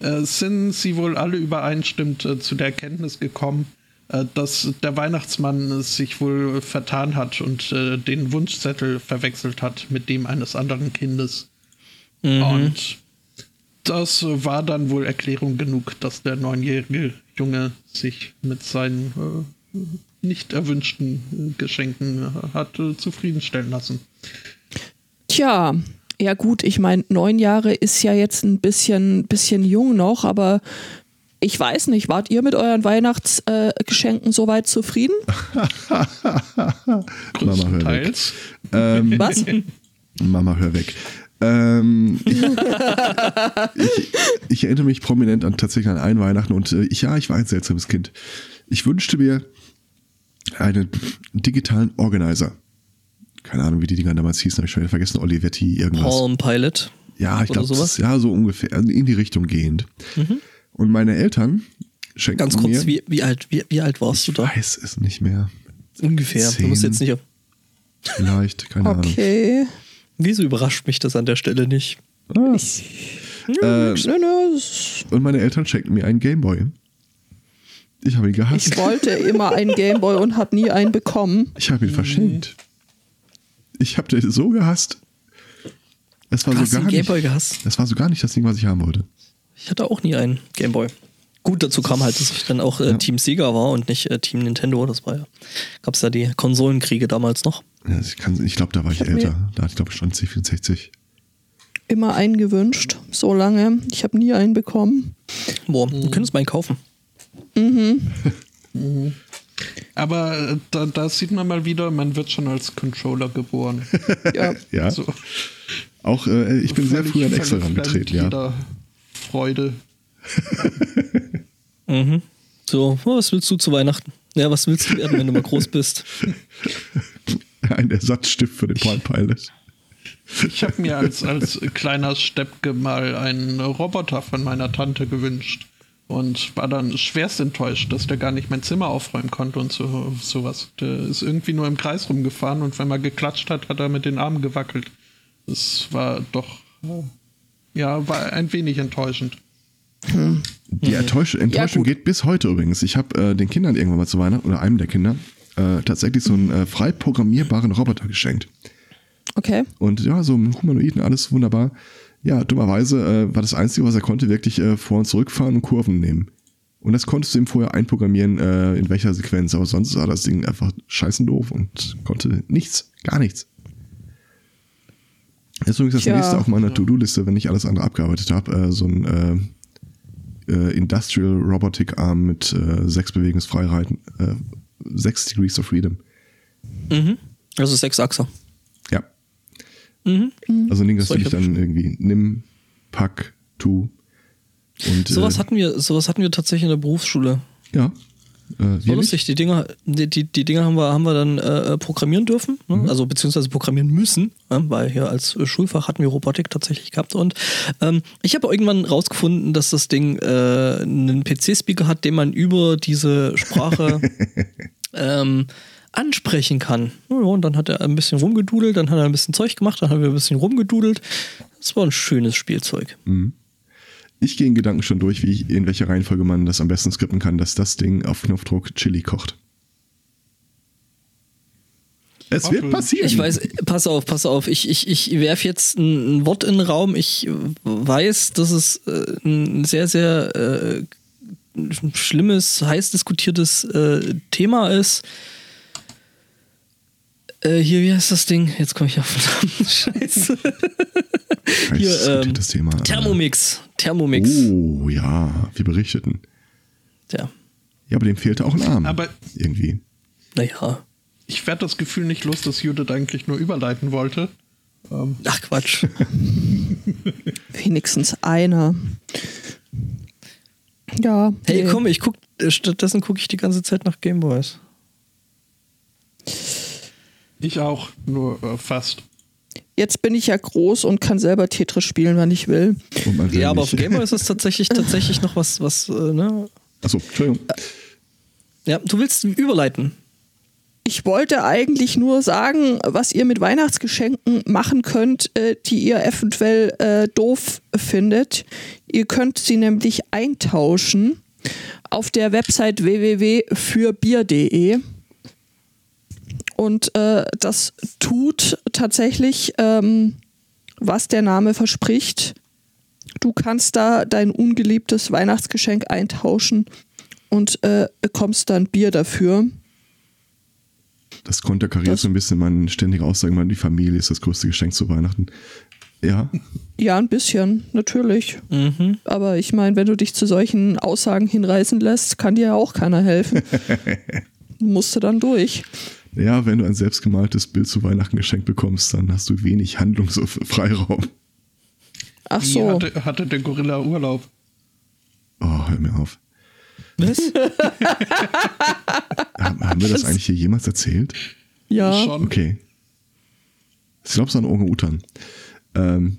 äh, sind sie wohl alle übereinstimmend äh, zu der Erkenntnis gekommen, äh, dass der Weihnachtsmann sich wohl vertan hat und den Wunschzettel verwechselt hat mit dem eines anderen Kindes. Und das war dann wohl Erklärung genug, dass der neunjährige Junge sich mit seinen äh, nicht erwünschten äh, Geschenken äh, hat äh, zufriedenstellen lassen. Tja, ja gut, ich meine, neun Jahre ist ja jetzt ein bisschen, bisschen jung noch, aber ich weiß nicht, wart ihr mit euren Weihnachtsgeschenken äh, soweit zufrieden? [LAUGHS] Mama, hör weg. Größtenteils. Ähm, Was? Mama, hör weg. Ähm, ich, ich, ich erinnere mich prominent an tatsächlich an ein Weihnachten und äh, ich, ja, ich war ein seltsames Kind. Ich wünschte mir einen digitalen Organizer. Keine Ahnung, wie die Dinger damals hießen, habe ich schon wieder vergessen. Olivetti, irgendwas. Palm Pilot. Ja, ich glaube, sowas? ja, so ungefähr, also in die Richtung gehend. Und meine Eltern schenken Ganz kurz, mir, wie, wie, alt, wie, wie alt warst du ich da? weiß es nicht mehr. Ungefähr. Du musst Zehn. jetzt nicht. Vielleicht, keine [LAUGHS] Ahnung. Okay. Wieso überrascht mich das an der Stelle nicht? Was? Nö, Ähm, Und meine Eltern schenken mir einen Gameboy. Ich habe ihn gehasst. Ich wollte immer einen Gameboy und habe nie einen bekommen. Ich habe ihn verschenkt. Ich habe den so gehasst. Es war Du hast so gar den Gameboy nicht. gehasst? Das war so gar nicht das Ding, was ich haben wollte. Ich hatte auch nie einen Gameboy. Gut, dazu kam halt, dass ich dann auch äh, Ja. Team Sega war und nicht äh, Team Nintendo. Das war ja, gab es ja die Konsolenkriege damals noch. Ja, Ich, ich glaube, da war ich, Ich älter. Da hatte ich, glaube ich, schon C64. Immer einen gewünscht, so lange. Ich habe nie einen bekommen. Boah, du könntest meinen kaufen. [LAUGHS] Aber äh, da, da sieht man mal wieder, man wird schon als Controller geboren. [LAUGHS] Ja. [LAUGHS] Ja. So, Auch äh, ich bin sehr früh an Excel rangetreten, ja. jeder Freude. [LAUGHS] Mhm. So, oh, was willst du zu Weihnachten? Ja, was willst du werden, wenn du mal groß bist? [LAUGHS] Ein Ersatzstift für den Palm Pilot. Ich habe mir als, als kleiner Steppke mal einen Roboter von meiner Tante gewünscht und war dann schwerst enttäuscht, dass der gar nicht mein Zimmer aufräumen konnte und so sowas. Der ist irgendwie nur im Kreis rumgefahren und wenn man geklatscht hat, hat er mit den Armen gewackelt. Das war doch, ja, war ein wenig enttäuschend. Die Enttäusch Enttäuschung gut. geht bis heute übrigens. Ich habe äh, den Kindern irgendwann mal zu Weihnachten, oder einem der Kinder, äh, tatsächlich so einen äh, frei programmierbaren Roboter geschenkt. Okay. Und ja, so ein Humanoiden, alles wunderbar. Ja, dummerweise äh, war das Einzige, was er konnte, wirklich äh, vor- und zurückfahren und Kurven nehmen. Und das konntest du ihm vorher einprogrammieren, äh, in welcher Sequenz. Aber sonst war das Ding einfach scheißen doof und konnte nichts, gar nichts. Das ist übrigens das Tja. nächste auf meiner To-Do-Liste, wenn ich alles andere abgearbeitet habe. So ein äh, Industrial Robotic Arm mit äh, sechs Bewegungsfreiheiten, äh, sechs Degrees of Freedom. Mhm. Also sechs Achser. Ja. Mhm. Also das dich dann irgendwie nimm, pack, tu. Und, Sowas äh, hatten wir, sowas hatten wir tatsächlich in der Berufsschule. Ja. Äh, War lustig, die Dinger, die, die, die Dinger haben wir, haben wir dann äh, programmieren dürfen, ne? Mhm. also beziehungsweise programmieren müssen, ne? weil hier als äh, Schulfach hatten wir Robotik tatsächlich gehabt. Und ähm, ich habe irgendwann rausgefunden, dass das Ding äh, einen PC-Speaker hat, den man über diese Sprache [LAUGHS] ähm, ansprechen kann. Ja, und dann hat er ein bisschen rumgedudelt, dann hat er ein bisschen Zeug gemacht, dann haben wir ein bisschen rumgedudelt. Das war ein schönes Spielzeug. Ich gehe in Gedanken schon durch, wie ich, in welcher Reihenfolge man das am besten skripten kann, dass das Ding auf Knopfdruck Chili kocht. Es wird passieren. Ich weiß, pass auf, pass auf. Ich, ich, ich werfe jetzt ein, ein Wort in den Raum. Ich weiß, dass es äh, ein sehr, sehr äh, schlimmes, heiß diskutiertes äh, Thema ist. Äh, hier, wie heißt das Ding? Jetzt komme ich auf verdammt [LAUGHS] Scheiße. Heiß Hier, ähm, diskutiertes Thema. Thermomix. Thermomix. Oh, ja, wir berichteten. Ja. Ja, aber dem fehlte auch ein Arm. Aber- irgendwie. Naja. Ich werde das Gefühl nicht los, dass Judith eigentlich nur überleiten wollte. Ähm, Ach Quatsch. [LAUGHS] Wenigstens einer. Ja. Hey, nee. komm, ich guck, äh, stattdessen gucke ich die ganze Zeit nach Gameboys. Ich auch, nur äh, fast. Jetzt bin ich ja groß und kann selber Tetris spielen, wann ich will. Will Ja, aber auf Gameboy ist es tatsächlich, [LAUGHS] tatsächlich noch was, was, äh, ne? Achso, Entschuldigung. Ja, du willst überleiten. Ich wollte eigentlich nur sagen, was ihr mit Weihnachtsgeschenken machen könnt, äh, die ihr eventuell äh, doof findet. Ihr könnt sie nämlich eintauschen auf der Website www.fürbier.de. Und äh, das tut tatsächlich, ähm, was der Name verspricht. Du kannst da dein ungeliebtes Weihnachtsgeschenk eintauschen und äh, bekommst dann Bier dafür. Das konterkariert Das- so ein bisschen meine ständige Aussage, meine, die Familie ist das größte Geschenk zu Weihnachten. Ja, Ja, ein bisschen, natürlich. Mhm. Aber ich meine, wenn du dich zu solchen Aussagen hinreißen lässt, kann dir ja auch keiner helfen. [LAUGHS] Musst du dann durch. Ja, wenn du ein selbstgemaltes Bild zu Weihnachten geschenkt bekommst, dann hast du wenig Handlungsfreiraum. Ach Wie so. hatte, hatte der Gorilla Urlaub? Oh, hör mir auf. Was? [LAUGHS] Haben, haben wir das eigentlich hier jemals erzählt? Ja. Schon. Okay. Ich glaube, es ein Orang-Utan. Ähm,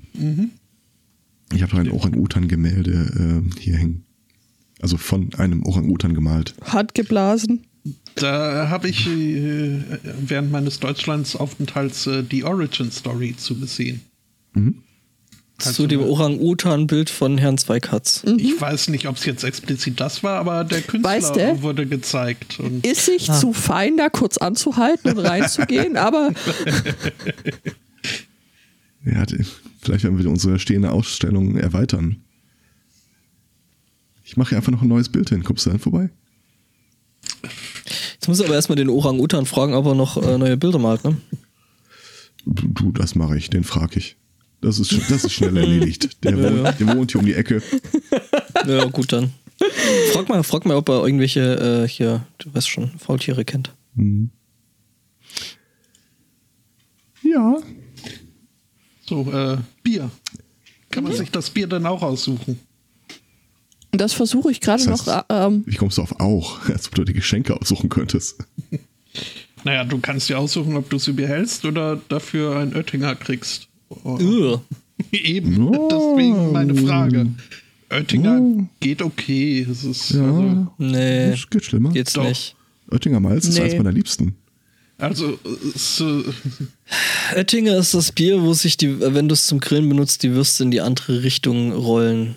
Ich habe doch ein Orang-Utan-Gemälde äh, hier hängen. Also von einem Orang-Utan gemalt. Hat geblasen. Da habe ich äh, während meines Deutschlandsaufenthalts äh, die Origin Story zugesehen. Zu dem Orang-Utan-Bild von Herrn Zweikatz. Ich weiß nicht, ob es jetzt explizit das war, aber der Künstler du? wurde gezeigt. Und Ist sich zu fein, da kurz anzuhalten und reinzugehen, aber [LAUGHS] Ja, vielleicht werden wir unsere stehende Ausstellung erweitern. Ich mache hier einfach noch ein neues Bild hin. Kommst du dann vorbei? Jetzt muss aber erstmal den Orang-Utan fragen, ob er noch äh, neue Bilder malt, ne? Du, du, das mache ich, den frage ich. Das ist, das ist schnell erledigt. Der [LAUGHS] wohnt, der wohnt hier um die Ecke. Ja, gut dann. Frag mal, frag mal, ob er irgendwelche, äh, hier, du weißt schon, Faultiere kennt. Ja. so, äh, Bier. Kann man sich das Bier dann auch aussuchen? Das versuche ich gerade Das heißt- noch. äh, Ähm, Wie kommst du auf auch? [LAUGHS] Als ob du die Geschenke aussuchen könntest. Naja, du kannst dir aussuchen, ob du sie behältst oder dafür einen Oettinger kriegst. Oh. [LAUGHS] Eben, Oh. deswegen meine Frage. Oettinger geht okay. Es ist, Ja. also, Nee, Das geht schlimmer. geht's Doch. nicht. Oettinger Malz ist Nee. eins meiner Liebsten. also es, äh, Oettinger ist das Bier, wo sich die, wenn du es zum Grillen benutzt, die Würste in die andere Richtung rollen.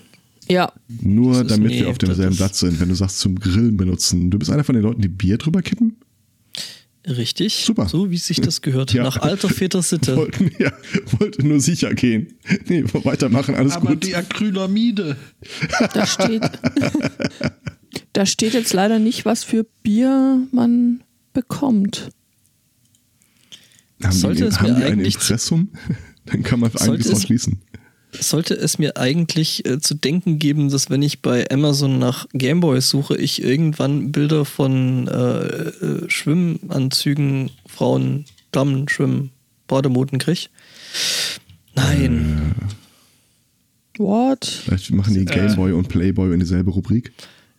Ja, Nur damit nee, wir auf demselben Platz sind, wenn du sagst zum Grillen benutzen. Du bist einer von den Leuten, die Bier drüber kippen? Richtig. Super. So wie sich das gehört. [LAUGHS] Ja. Nach alter Väter Sitte. Wollten, ja, wollte nur sicher gehen. Nee, weitermachen, alles aber gut. die Acrylamide. da steht. da steht jetzt leider nicht, was für Bier man bekommt. haben Sollte es haben mir die ein eigentlich- Impressum? [LAUGHS] Dann kann man Sollte einiges es- draus schließen. Sollte es mir eigentlich äh, zu denken geben, dass wenn ich bei Amazon nach Gameboys suche, ich irgendwann Bilder von äh, äh, Schwimmanzügen, Frauen, Damen, Schwimmen, Bademoden kriege? Nein. What? Vielleicht machen die Gameboy und Playboy in dieselbe Rubrik.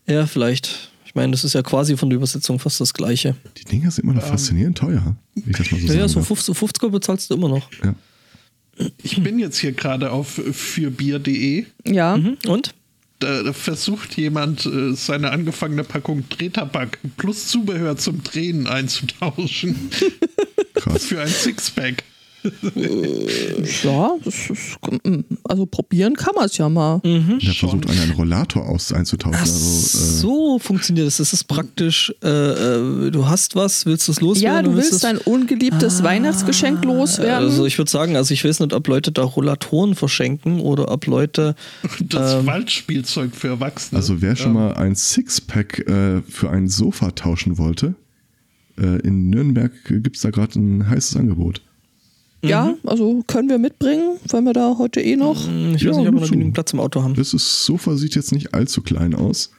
Ja, vielleicht. Ich meine, das ist ja quasi von der Übersetzung fast das Gleiche. Die Dinger sind immer noch faszinierend teuer, wenn ich das mal so Ja, sagen ja so darf. 50, 50 Euro bezahlst du immer noch. Ja. Ich bin jetzt hier gerade auf fürbier.de. Ja. Mhm. Und? Da, versucht jemand, äh, seine angefangene Packung Treterback plus Zubehör zum Drehen einzutauschen. Krass. [LAUGHS] Für ein Sixpack. Ja, das ist, also probieren kann man es ja mal. Mhm. Der versucht einen, einen Rollator aus einzutauschen. Ach Also, äh, so funktioniert das. Das ist praktisch, äh, äh, du hast was, willst du es loswerden? Ja, du willst dein ungeliebtes Weihnachtsgeschenk loswerden. Also ich würde sagen, also ich weiß nicht, ob Leute da Rollatoren verschenken oder ob Leute [LAUGHS] Das Waldspielzeug für Erwachsene. also wer schon Ähm, mal ein Sixpack äh, für ein Sofa tauschen wollte, äh, in Nürnberg gibt es da gerade ein heißes Angebot. Ja, also können wir mitbringen, weil wir da heute eh noch. Hm, ich Ja, weiß nicht, ob wir nur noch genügend Platz im Auto haben. Das ist, Sofa sieht jetzt nicht allzu klein aus.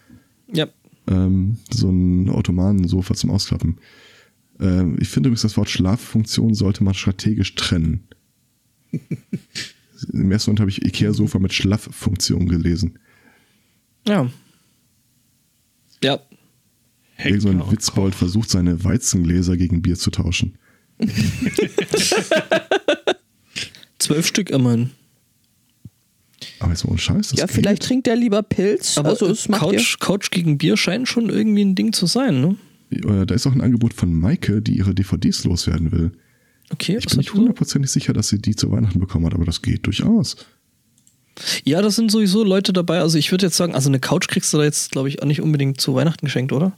Ja. Ähm, so ein Ottomanen-Sofa zum Ausklappen. Ähm, ich finde übrigens, das Wort Schlaffunktion sollte man strategisch trennen. [LAUGHS] Im ersten Moment habe ich Ikea-Sofa mit Schlaffunktion gelesen. Ja. Ja. Irgend so ein Witzbold versucht, seine Weizengläser gegen Bier zu tauschen. [LAUGHS] Zwölf Stück immerhin. Aber jetzt mal ohne Scheiß. Das Ja, geht. vielleicht trinkt der lieber Pilz. Aber also es macht dir. Couch, Couch gegen Bier scheint schon irgendwie ein Ding zu sein, ne? Äh, Da ist auch ein Angebot von Maike, die ihre DVDs loswerden will. Okay, Ich bin nicht hundertprozentig sicher, dass sie die zu Weihnachten bekommen hat, aber das geht durchaus. Ja, das sind sowieso Leute dabei. Also ich würde jetzt sagen, also eine Couch kriegst du da jetzt, glaube ich, auch nicht unbedingt zu Weihnachten geschenkt, oder?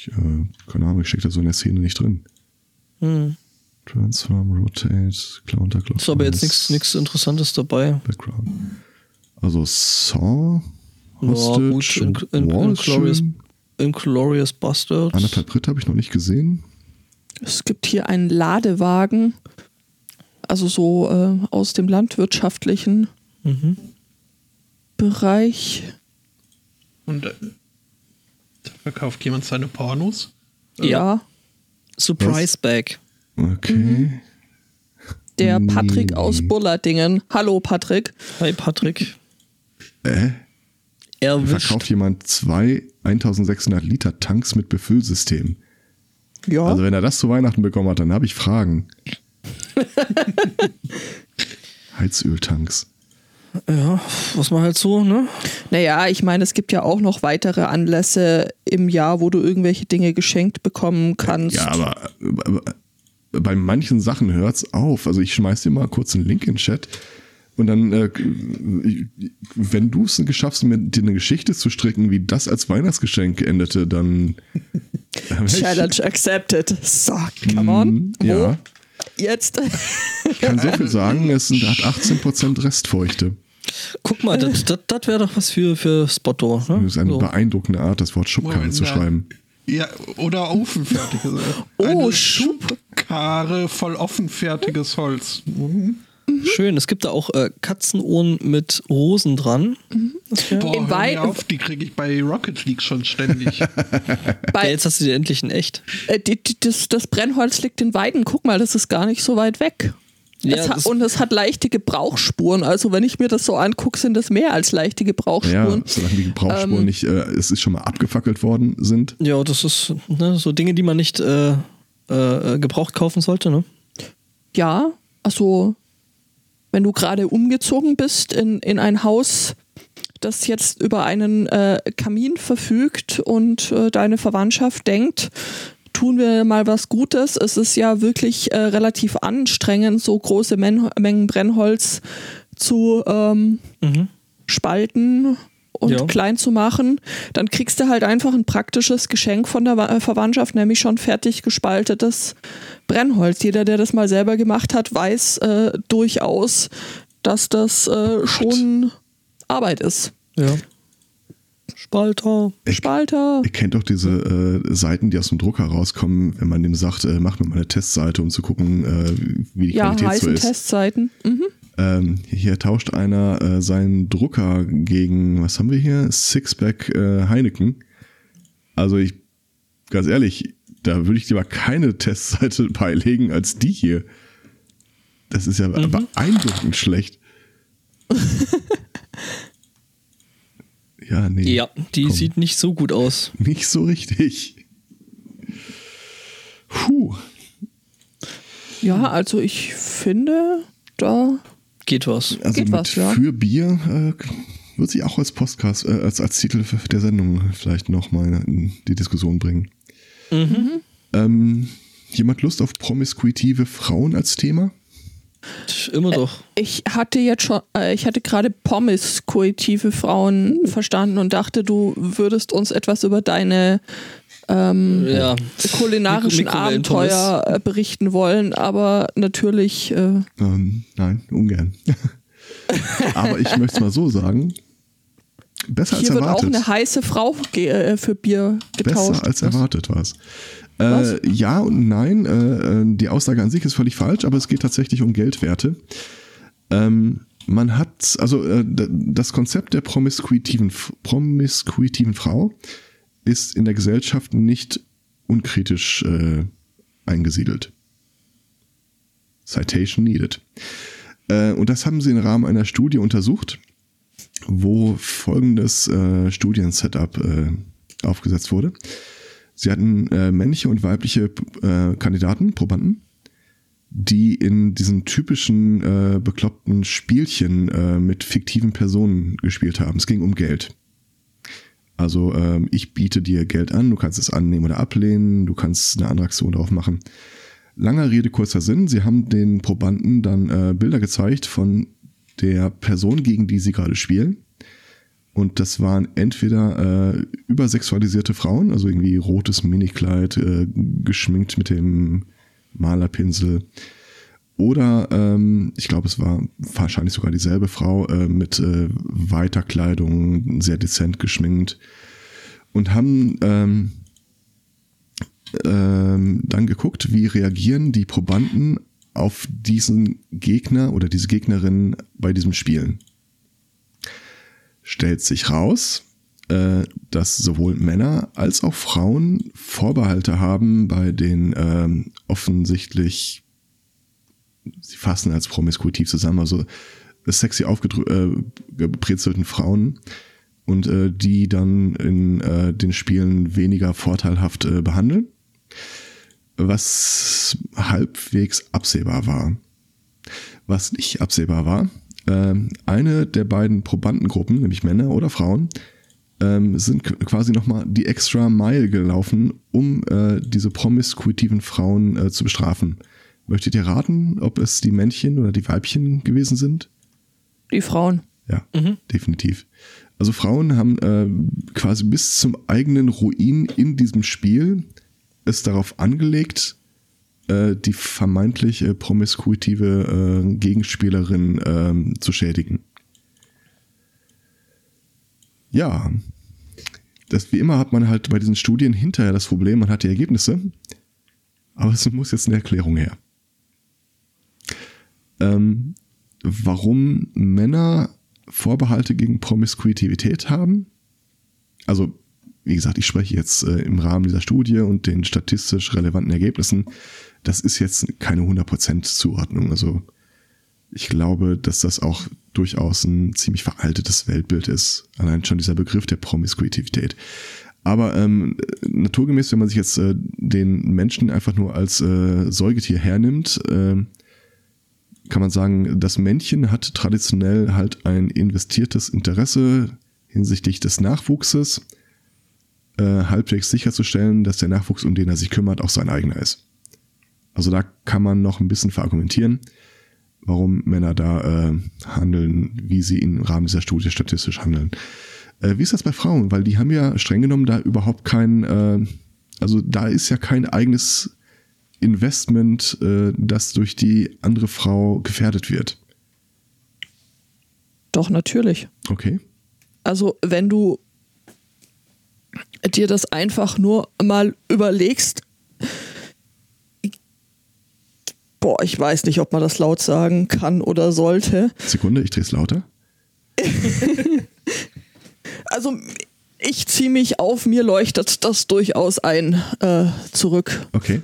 Ich, äh, keine Ahnung, ich stecke da so in der Szene nicht drin. Hm. Transform, Rotate, Counterclockwise. Ist aber jetzt nichts nichts Interessantes dabei. Background. Also Saw, Ja, Hostage, gut, in, in, Wall in, Glorious, schön. in Glorious Bastards. Anderthalb Ritt habe ich noch nicht gesehen. Es gibt hier einen Ladewagen, also so äh, aus dem landwirtschaftlichen Mhm. Bereich. Und äh, da verkauft jemand seine Pornos. Ja. Surprise Bag. Okay. Mhm. Der Nee. Patrick aus Bullardingen. Hallo Patrick. Hi Patrick. Äh? Erwischt. Verkauft jemand zwei 1600 Liter Tanks mit Befüllsystem. Ja. Also wenn er das zu Weihnachten bekommen hat, dann habe ich Fragen. [LAUGHS] Heizöltanks. Ja, was man halt so, ne? Naja, ich meine, es gibt ja auch noch weitere Anlässe im Jahr, wo du irgendwelche Dinge geschenkt bekommen kannst. Ja, aber, aber bei manchen Sachen hört's auf. Also ich schmeiß dir mal kurz einen Link in den Chat. Und dann, äh, wenn du es geschafft mir dir eine Geschichte zu stricken, wie das als Weihnachtsgeschenk endete, dann. [LAUGHS] Challenge accepted. So, come on. Mhm, Wo? Jetzt. ich kann so viel sagen, es sind, hat 18% Restfeuchte. Guck mal, das, das, das wäre doch was für, für Spotto. Ne? Das ist eine So. beeindruckende Art, das Wort Schubkarre Moment, zu schreiben. Ja, oder ofenfertiges. Oh, Eine Schub- Schubkarre voll offenfertiges Holz. Mhm. Schön, es gibt da auch äh, Katzenohren mit Rosen dran. Das wär- Boah, In hör mir auf, die kriege ich bei Rocket League schon ständig. [LAUGHS] ja, Bei, jetzt hast du dir endlich ein echt. äh, die, die, das, das Brennholz liegt in Weiden. Guck mal, das ist gar nicht so weit weg. Ja, es hat, und es hat leichte Gebrauchsspuren. Also wenn ich mir das so angucke, sind das mehr als leichte Ja, Gebrauchsspuren. solange die Gebrauchsspuren Ähm, nicht, äh, es ist schon mal abgefackelt worden sind. Ja, das ist ne, so Dinge, die man nicht äh, äh, gebraucht kaufen sollte, ne? Ja, also wenn du gerade umgezogen bist in, in ein Haus, das jetzt über einen äh, Kamin verfügt und äh, deine Verwandtschaft denkt, tun wir mal was Gutes. Es ist ja wirklich äh, relativ anstrengend, so große Men Mengen Brennholz zu ähm, Mhm. spalten und Ja. klein zu machen, dann kriegst du halt einfach ein praktisches Geschenk von der äh, Verwandtschaft, nämlich schon fertig gespaltetes Brennholz. Jeder, der das mal selber gemacht hat, weiß äh, durchaus, dass das äh, schon Arbeit ist. Ja. Spalter. Spalter. Ihr kennt doch diese äh, Seiten, die aus dem Drucker rauskommen, wenn man dem sagt, äh, mach mir mal eine Testseite, um zu gucken, äh, wie die Ja, Qualität so heißen ist. Testseiten. Mhm. Ähm, hier tauscht einer äh, seinen Drucker gegen, was haben wir hier? Sixpack äh, Heineken. Also ich, ganz ehrlich, da würde ich lieber keine Testseite [LAUGHS] beilegen als die hier. Das ist ja Mhm. beeindruckend schlecht. [LAUGHS] ja, nee. Ja, die Komm. sieht nicht so gut aus. Nicht so richtig. Puh. Ja, also ich finde, da Geht was. Also Geht mit was, ja. für Bier äh, wird sich auch als Podcast, äh, als, als Titel der Sendung vielleicht nochmal in die Diskussion bringen. Mhm. Ähm, jemand Lust auf promiskuitive Frauen als Thema? Immer doch. Ich hatte jetzt schon, äh, ich hatte gerade promiskuitive Frauen verstanden und dachte, du würdest uns etwas über deine ähm, Ja. kulinarischen Mikrowellen-Pommes. Abenteuer äh, berichten wollen, aber natürlich, äh, Ähm, nein, ungern. [LAUGHS] Aber ich möchte es mal so sagen. Besser als hier wird auch erwartet. eine heiße Frau äh, für Bier getauscht. Besser als erwartet war es. Was? Äh, ja und nein. Äh, äh, die Aussage an sich ist völlig falsch, aber es geht tatsächlich um Geldwerte. Ähm, man hat, also äh, das Konzept der promiskuitiven, promiskuitiven Frau ist in der Gesellschaft nicht unkritisch äh, eingesiedelt. Citation needed. Äh, und das haben sie im Rahmen einer Studie untersucht, wo folgendes äh, Studiensetup äh, aufgesetzt wurde. Sie hatten äh, männliche und weibliche äh, Kandidaten, Probanden, die in diesen typischen äh, bekloppten Spielchen mit fiktiven Personen gespielt haben. Es ging um Geld. Also ähm, ich biete dir Geld an, du kannst es annehmen oder ablehnen, du kannst eine andere Aktion darauf machen. Langer Rede, kurzer Sinn. Sie haben den Probanden dann äh, Bilder gezeigt von der Person, gegen die sie gerade spielen. Und das waren entweder äh, übersexualisierte Frauen, also irgendwie rotes Minikleid, äh, geschminkt mit dem Malerpinsel. Oder ähm, ich glaube, es war wahrscheinlich sogar dieselbe Frau äh, mit äh, weiter Kleidung, sehr dezent geschminkt. Und haben ähm, ähm, dann geguckt, wie reagieren die Probanden auf diesen Gegner oder diese Gegnerin bei diesem Spielen. Stellt sich raus, äh, dass sowohl Männer als auch Frauen Vorbehalte haben bei den ähm, offensichtlich, sie fassen als promiskuitiv zusammen, also sexy aufgebrezelten Frauen und äh, die dann in äh, den Spielen weniger vorteilhaft äh, behandeln, was halbwegs absehbar war. Was nicht absehbar war, ähm, eine der beiden Probandengruppen, nämlich Männer oder Frauen, ähm, sind quasi nochmal die extra Mile gelaufen, um äh, diese promiskuitiven Frauen äh, zu bestrafen. Möchtet ihr raten, ob es die Männchen oder die Weibchen gewesen sind? Die Frauen. Ja, definitiv. Also Frauen haben äh, quasi bis zum eigenen Ruin in diesem Spiel es darauf angelegt, äh, die vermeintlich äh, promiskuitive äh, Gegenspielerin ähm, zu schädigen. Ja, das, wie immer hat man halt bei diesen Studien hinterher das Problem, man hat die Ergebnisse, aber es muss jetzt eine Erklärung her. Ähm, warum Männer Vorbehalte gegen Promiskuitivität haben. Also, wie gesagt, ich spreche jetzt äh, im Rahmen dieser Studie und den statistisch relevanten Ergebnissen. Das ist jetzt keine 100% Zuordnung. Also, ich glaube, dass das auch durchaus ein ziemlich veraltetes Weltbild ist. Allein schon dieser Begriff der Promiskuitivität. Aber ähm, naturgemäß, wenn man sich jetzt äh, den Menschen einfach nur als äh, Säugetier hernimmt, äh, kann man sagen, das Männchen hat traditionell halt ein investiertes Interesse hinsichtlich des Nachwuchses, äh, halbwegs sicherzustellen, dass der Nachwuchs, um den er sich kümmert, auch sein eigener ist. Also da kann man noch ein bisschen verargumentieren, warum Männer da äh, handeln, wie sie im Rahmen dieser Studie statistisch handeln. Äh, wie ist das bei Frauen? Weil die haben ja streng genommen da überhaupt kein, äh, also da ist ja kein eigenes Investment, äh, das durch die andere Frau gefährdet wird. Doch, natürlich. Okay. Also, wenn du dir das einfach nur mal überlegst, boah, ich weiß nicht, ob man das laut sagen kann oder sollte. Sekunde, ich drehe es lauter. [LAUGHS] Also, ich ziehe mich auf, mir leuchtet das durchaus ein äh, zurück. Okay.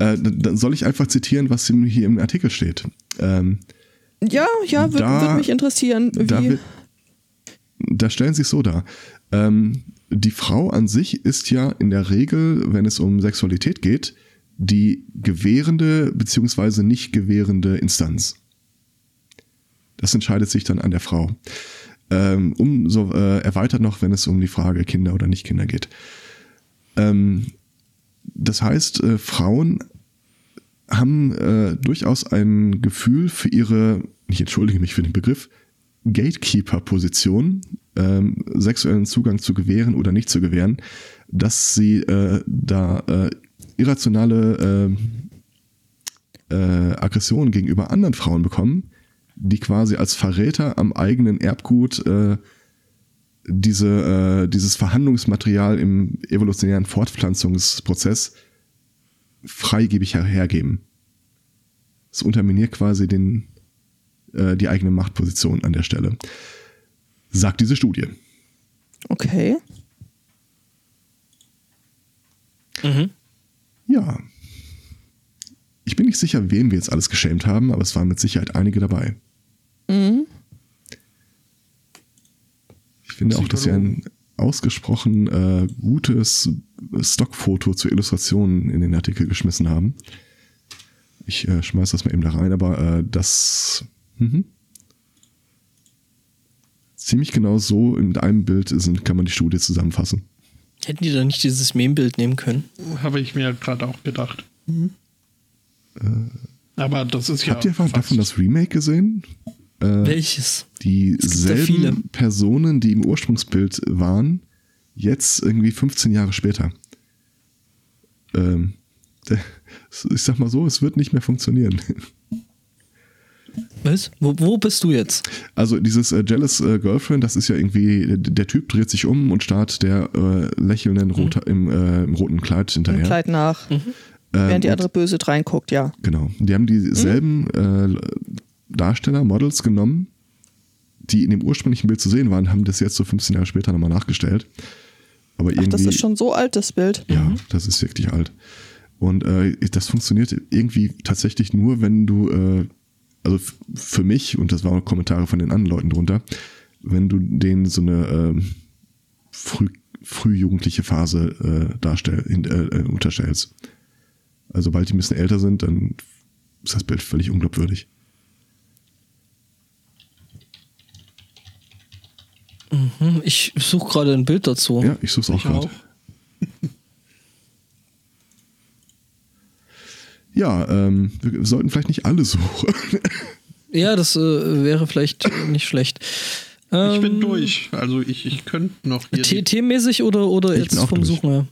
Äh, dann soll ich einfach zitieren, was hier im Artikel steht. Ähm, Ja, ja, würde würd mich interessieren, da, wird, da stellen sie es so dar. Ähm, die Frau an sich ist ja in der Regel, wenn es um Sexualität geht, die gewährende beziehungsweise nicht gewährende Instanz. Das entscheidet sich dann an der Frau. Ähm, umso äh, erweitert noch, wenn es um die Frage Kinder oder nicht Kinder geht. Ähm, das heißt, äh, Frauen haben äh, durchaus ein Gefühl für ihre, ich entschuldige mich für den Begriff, Gatekeeper-Position, ähm, sexuellen Zugang zu gewähren oder nicht zu gewähren, dass sie äh, da äh, irrationale äh, äh, Aggressionen gegenüber anderen Frauen bekommen, die quasi als Verräter am eigenen Erbgut äh, diese, äh, dieses Verhandlungsmaterial im evolutionären Fortpflanzungsprozess freigebig hergeben. Es unterminiert quasi den, äh, die eigene Machtposition an der Stelle. Sagt diese Studie. Okay. Mhm. Ja. Ich bin nicht sicher, wen wir jetzt alles geschämt haben, aber es waren mit Sicherheit einige dabei. Mhm. Ich finde auch, dass sie ein ausgesprochen äh, gutes Stockfoto zur Illustration in den Artikel geschmissen haben. Ich äh, schmeiß das mal eben da rein, aber äh, das mhm. ziemlich genau so in einem Bild sind, kann man die Studie zusammenfassen. Hätten die da nicht dieses Meme-Bild nehmen können? Habe ich mir gerade auch gedacht. Aber das ist ja. Habt ihr fast- davon das Remake gesehen? Äh, Welches? dieselben viele. Personen, die im Ursprungsbild waren, jetzt irgendwie 15 Jahre später. Ähm, ich sag mal so, es wird nicht mehr funktionieren. [LAUGHS] Was? Wo, wo bist du jetzt? Also dieses äh, Jealous äh, Girlfriend, das ist ja irgendwie, der, der Typ dreht sich um und starrt der äh, lächelnden roter, im, äh, im roten Kleid Im hinterher. Kleid nach. Ähm, Während die und- andere böse reinguckt, ja. Genau. Die haben dieselben äh, Darsteller, Models genommen, die in dem ursprünglichen Bild zu sehen waren, haben das jetzt so 15 Jahre später nochmal nachgestellt. Aber Ach, irgendwie. das ist schon so alt, das Bild. Ja, das ist wirklich alt. Und äh, das funktioniert irgendwie tatsächlich nur, wenn du, äh, also für mich, und das waren auch Kommentare von den anderen Leuten drunter, wenn du denen so eine ähm, früh, frühjugendliche Phase äh, darstell, in, äh, äh, unterstellst. Also sobald die ein bisschen älter sind, dann ist das Bild völlig unglaubwürdig. Hm, Ich suche gerade ein Bild dazu. Ja, ich suche es auch gerade. [LAUGHS] Ja, ähm, wir sollten vielleicht nicht alle suchen. Ja, das äh, wäre vielleicht nicht schlecht. Ähm, Ich bin durch. Also ich, ich könnte noch hier. Themenmäßig oder, oder Ich jetzt vom durch. Suchen her?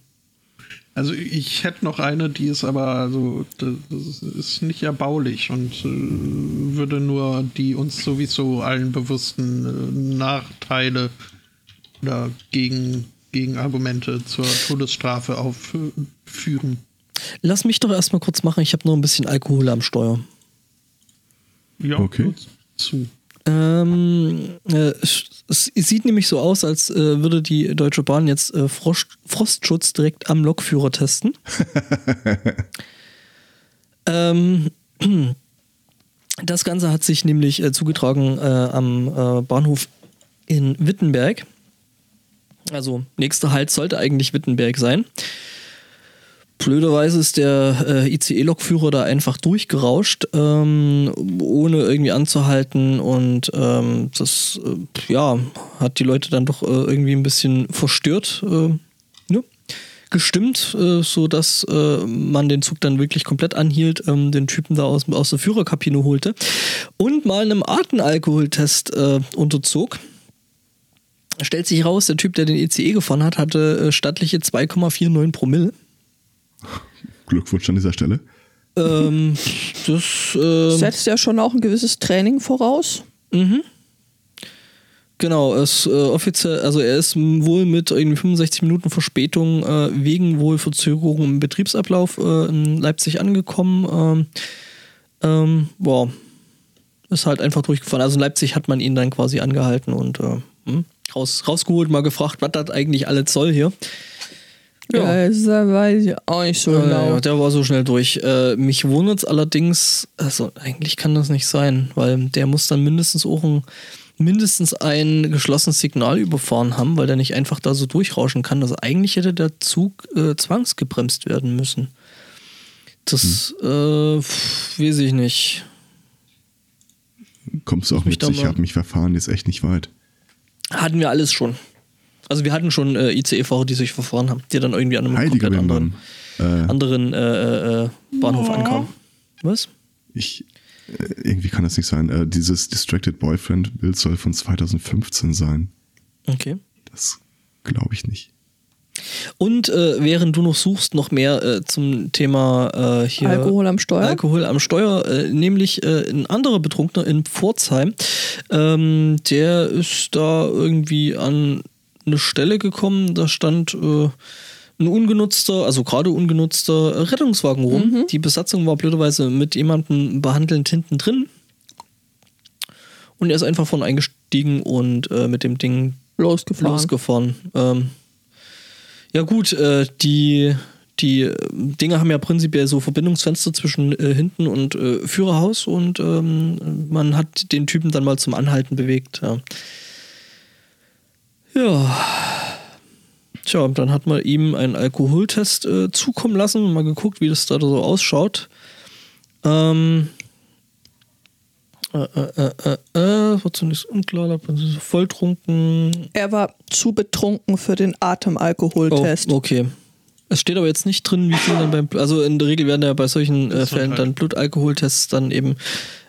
Also ich hätte noch eine, die ist aber also das ist nicht erbaulich und äh, würde nur die uns sowieso allen bewussten äh, Nachteile oder gegen, Gegenargumente zur Todesstrafe aufführen. Lass mich doch erstmal kurz machen. Ich habe noch ein bisschen Alkohol am Steuer. Ja, Okay. zu. Ähm, äh, es sieht nämlich so aus, als äh, würde die Deutsche Bahn jetzt äh, Frost, Frostschutz direkt am Lokführer testen. [LAUGHS] ähm, das Ganze hat sich nämlich äh, zugetragen äh, am äh, Bahnhof in Wittenberg. Also nächster Halt sollte eigentlich Wittenberg sein. Blöderweise ist der äh, ICE-Lokführer da einfach durchgerauscht, ähm, ohne irgendwie anzuhalten und ähm, das äh, ja, hat die Leute dann doch äh, irgendwie ein bisschen verstört, äh, ne? gestimmt, äh, so dass äh, man den Zug dann wirklich komplett anhielt, ähm, den Typen da aus, aus der Führerkabine holte und mal einem Artenalkoholtest äh, unterzog. Stellt sich raus, der Typ, der den ICE gefahren hat, hatte äh, stattliche 2,49 Promille. Glückwunsch an dieser Stelle. ähm, das, ähm, Setzt ja schon auch ein gewisses Training voraus. genau, es äh, offiziell, also er ist wohl mit irgendwie 65 Minuten Verspätung äh, wegen wohl Verzögerung im Betriebsablauf äh, in Leipzig angekommen. Ähm, ähm, boah, ist halt einfach durchgefahren. Also in Leipzig hat man ihn dann quasi angehalten und äh, hm, raus, rausgeholt, mal gefragt, was das eigentlich alles soll hier. Ja, das weiß ich auch nicht so Ja, genau. ja, der war so schnell durch. Äh, mich wundert es allerdings, also eigentlich kann das nicht sein, weil der muss dann mindestens auch ein, mindestens ein geschlossenes Signal überfahren haben, weil der nicht einfach da so durchrauschen kann. Also eigentlich hätte der Zug äh, zwangsgebremst werden müssen. Das äh, pf, weiß ich nicht. Kommst du auch mit, ich habe mich verfahren, ist echt nicht weit. Hatten wir alles schon. Also wir hatten schon äh, ICE-Fahrer, die sich verfahren haben, die dann irgendwie an einem Heiliger komplett anderen, Bimbam. Äh, anderen äh, äh, Bahnhof Oh. ankamen. Was? Ich, äh, irgendwie kann das nicht sein. Äh, dieses Distracted Boyfriend-Bild soll von 2015 sein. Okay. Das glaube ich nicht. Und äh, während du noch suchst, noch mehr äh, zum Thema äh, hier Alkohol am Steuer? Alkohol am Steuer, äh, nämlich äh, ein anderer Betrunkener in Pforzheim, ähm, der ist da irgendwie an eine Stelle gekommen, da stand äh, ein ungenutzter, also gerade ungenutzter Rettungswagen rum. Die Besatzung war blöderweise mit jemandem behandelnd hinten drin. Und er ist einfach von eingestiegen und äh, mit dem Ding Losgefahren. losgefahren. Ähm, ja gut, äh, die, die äh, Dinge haben ja prinzipiell so Verbindungsfenster zwischen äh, hinten und äh, Führerhaus und ähm, man hat den Typen dann mal zum Anhalten bewegt. Ja. Ja. Tja, und dann hat man ihm einen Alkoholtest äh, zukommen lassen und mal geguckt, wie das da so ausschaut. Ähm, äh, äh, äh, äh, war zunächst unklar, da waren sie so volltrunken. Er war zu betrunken für den Atemalkoholtest. Oh, okay. Es steht aber jetzt nicht drin, wie viel dann beim, also in der Regel werden ja bei solchen äh, Fällen dann Blutalkoholtests dann eben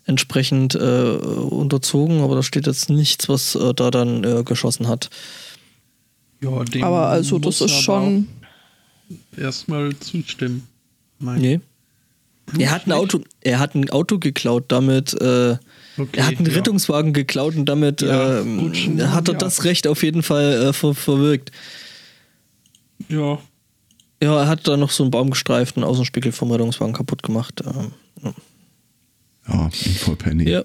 entsprechend äh, unterzogen, aber da steht jetzt nichts, was äh, da dann äh, geschossen hat. Ja, dem Aber also das muss ist aber schon. Erstmal zustimmen. Mein- Nee. Er hat ein Auto, er hat ein Auto geklaut, damit, äh, Okay, er hat einen ja. Rettungswagen geklaut und damit Ja, ähm, gut, hat er ja. das Recht auf jeden Fall äh, ver verwirkt. Ja, Ja, er hat da noch so einen baumgestreiften Außenspiegel vom Rettungswagen kaputt gemacht. Ähm, ja. Ja, in Vollpenny. ja,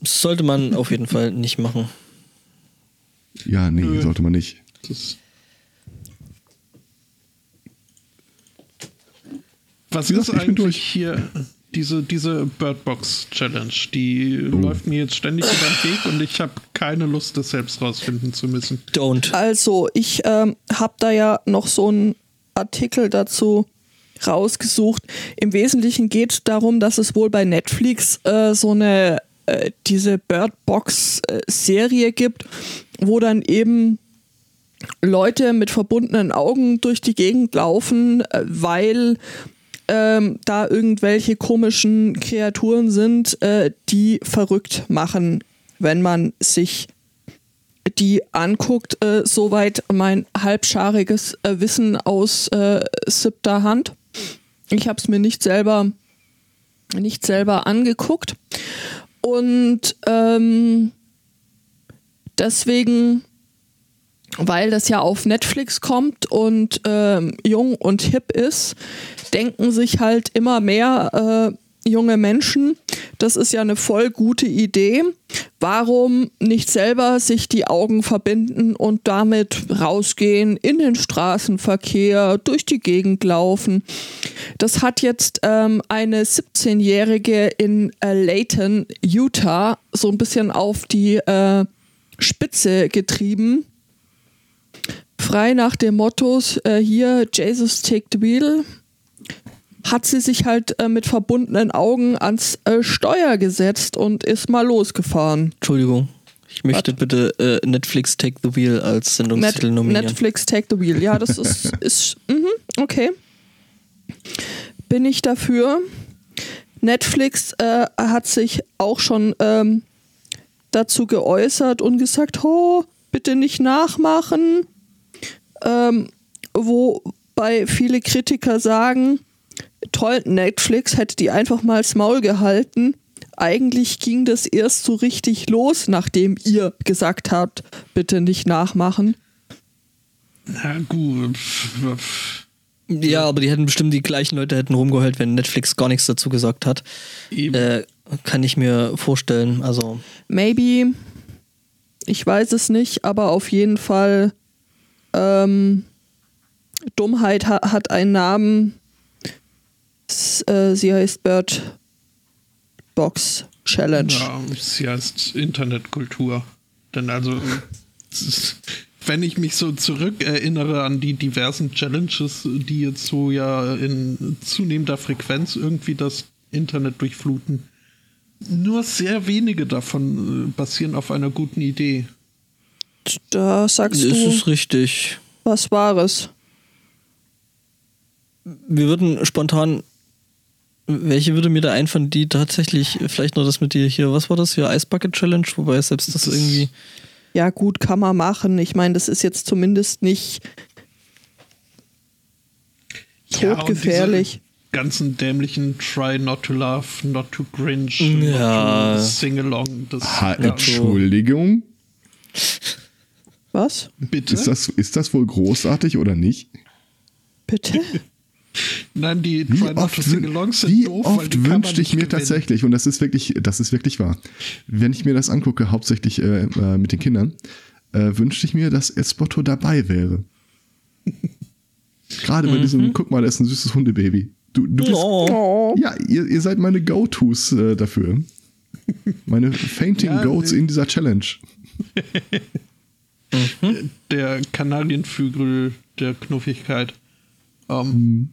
das sollte man auf jeden Fall nicht machen. Ja, nee, Nö. sollte man nicht. das. Was ist ich eigentlich durch. hier diese, diese Birdbox Challenge? Die Oh. läuft mir jetzt ständig über den Weg und ich habe keine Lust, das selbst rausfinden zu müssen. Don't. Also, ich ähm, habe da ja noch so einen Artikel dazu rausgesucht. Im Wesentlichen geht es darum, dass es wohl bei Netflix äh, so eine äh, diese Bird Box Serie gibt, wo dann eben Leute mit verbundenen Augen durch die Gegend laufen, äh, weil ähm, da irgendwelche komischen Kreaturen sind, äh, die verrückt machen, wenn man sich die anguckt, äh, soweit mein halbschariges äh, Wissen aus äh, siebter Hand. Ich habe es mir nicht selber, nicht selber angeguckt. Und ähm, deswegen, weil das ja auf Netflix kommt und ähm, jung und hip ist, denken sich halt immer mehr äh, junge Menschen, das ist ja eine voll gute Idee. Warum nicht selber sich die Augen verbinden und damit rausgehen in den Straßenverkehr, durch die Gegend laufen? Das hat jetzt ähm, eine 17-Jährige in äh, Layton, Utah, so ein bisschen auf die äh, Spitze getrieben. Frei nach dem Motto, äh, hier, Jesus take the wheel, hat sie sich halt äh, mit verbundenen Augen ans äh, Steuer gesetzt und ist mal losgefahren. Entschuldigung. Ich möchte bitte äh, Netflix Take the Wheel als Sendungstitel Net nominieren. Netflix Take the Wheel. Ja, das [LAUGHS] ist, ist mhm, okay. Bin ich dafür. Netflix äh, hat sich auch schon ähm, dazu geäußert und gesagt, oh, bitte nicht nachmachen. Ähm, wobei viele Kritiker sagen, toll, Netflix hätte die einfach mal das Maul gehalten. Eigentlich ging das erst so richtig los, nachdem ihr gesagt habt, bitte nicht nachmachen. Na gut. Ja, aber die hätten bestimmt die gleichen Leute hätten rumgeheult, wenn Netflix gar nichts dazu gesagt hat. Äh, kann ich mir vorstellen. Also, Maybe. Ich weiß es nicht, aber auf jeden Fall ähm, Dummheit ha hat einen Namen. Äh, sie heißt Bird Box Challenge. Ja, sie heißt Internetkultur. Denn also, es [LAUGHS] ist- wenn ich mich so zurückerinnere an die diversen Challenges, die jetzt so ja in zunehmender Frequenz irgendwie das Internet durchfluten, nur sehr wenige davon äh, basieren auf einer guten Idee. Da sagst ist du es richtig. was Wahres. Wir würden spontan Welche würde mir da einfallen, die tatsächlich vielleicht noch das mit dir hier, was war das hier, Ice Bucket Challenge, wobei selbst das irgendwie. Ja, gut, kann man machen. Ich meine, das ist jetzt zumindest nicht Ja, und todgefährlich. diese ganzen dämlichen Try not to laugh, not to cringe, Ja. not to sing along. Das, Ha, ja, Entschuldigung. Was? bitte? Ist das, ist das wohl großartig oder nicht? Bitte? [LAUGHS] Nein, die Wie oft, sind wie doof, weil oft wünschte ich mir gewinnen. tatsächlich, und das ist wirklich, das ist wirklich wahr, wenn ich mir das angucke, hauptsächlich äh, äh, mit den Kindern, äh, wünschte ich mir, dass Espotto dabei wäre. [LAUGHS] Gerade bei diesem, guck mal, da ist ein süßes Hundebaby. Du, du bist, Oh. Ja, ihr, ihr seid meine Go-Tos äh, dafür. Meine Fainting Ja, Goats in dieser Challenge. Der Kanarienvögel der Knuffigkeit. Ähm, Mhm.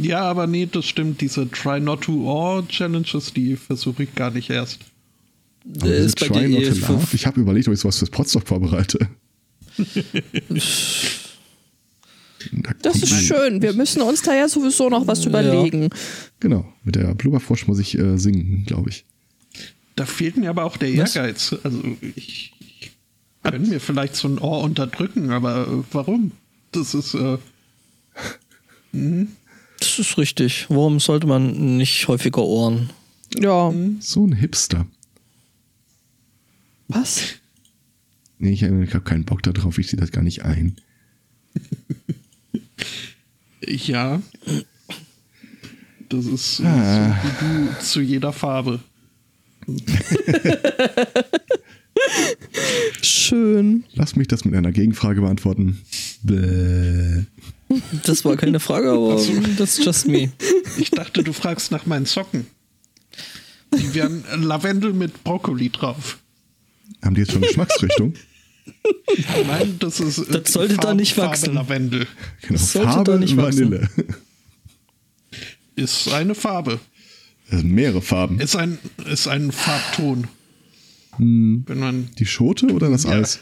Ja, aber nee, das stimmt. Diese Try not to all Challenges, die versuche ich gar nicht erst. Aber ist bei Try dir not eh to ich habe überlegt, ob ich sowas fürs Potsdok vorbereite. [LAUGHS] Da Das ist schön. Wir müssen uns da ja sowieso noch was überlegen. Genau, mit der Blubberfrosch muss ich äh, singen, glaube ich. Da fehlt mir aber auch der Was? Ehrgeiz. Also ich, ich könnte mir vielleicht so ein Ohr unterdrücken, aber äh, warum? Das ist äh, [LAUGHS] Das ist richtig. Warum sollte man nicht häufiger Ohren? Ja. So ein Hipster. Was? Nee, ich, ich habe keinen Bock darauf, ich sehe das gar nicht ein. ja. Das ist Ah. so wie du zu jeder Farbe. Schön. Lass mich das mit einer Gegenfrage beantworten. Bäh. Das war keine Frage, aber that's just me. Ich dachte, du fragst nach meinen Socken. Die wären Lavendel mit Brokkoli drauf. Haben die jetzt schon Geschmacksrichtung? [LAUGHS] Nein, das ist. äh, Das sollte da nicht wachsen. Farbe Lavendel. Genau, sollte Farbe da nicht wachsen. Vanille. Ist eine Farbe. Das sind mehrere Farben. Ist ein, ist ein Farbton. Wenn man. Die Schote oder das Ja. Eis?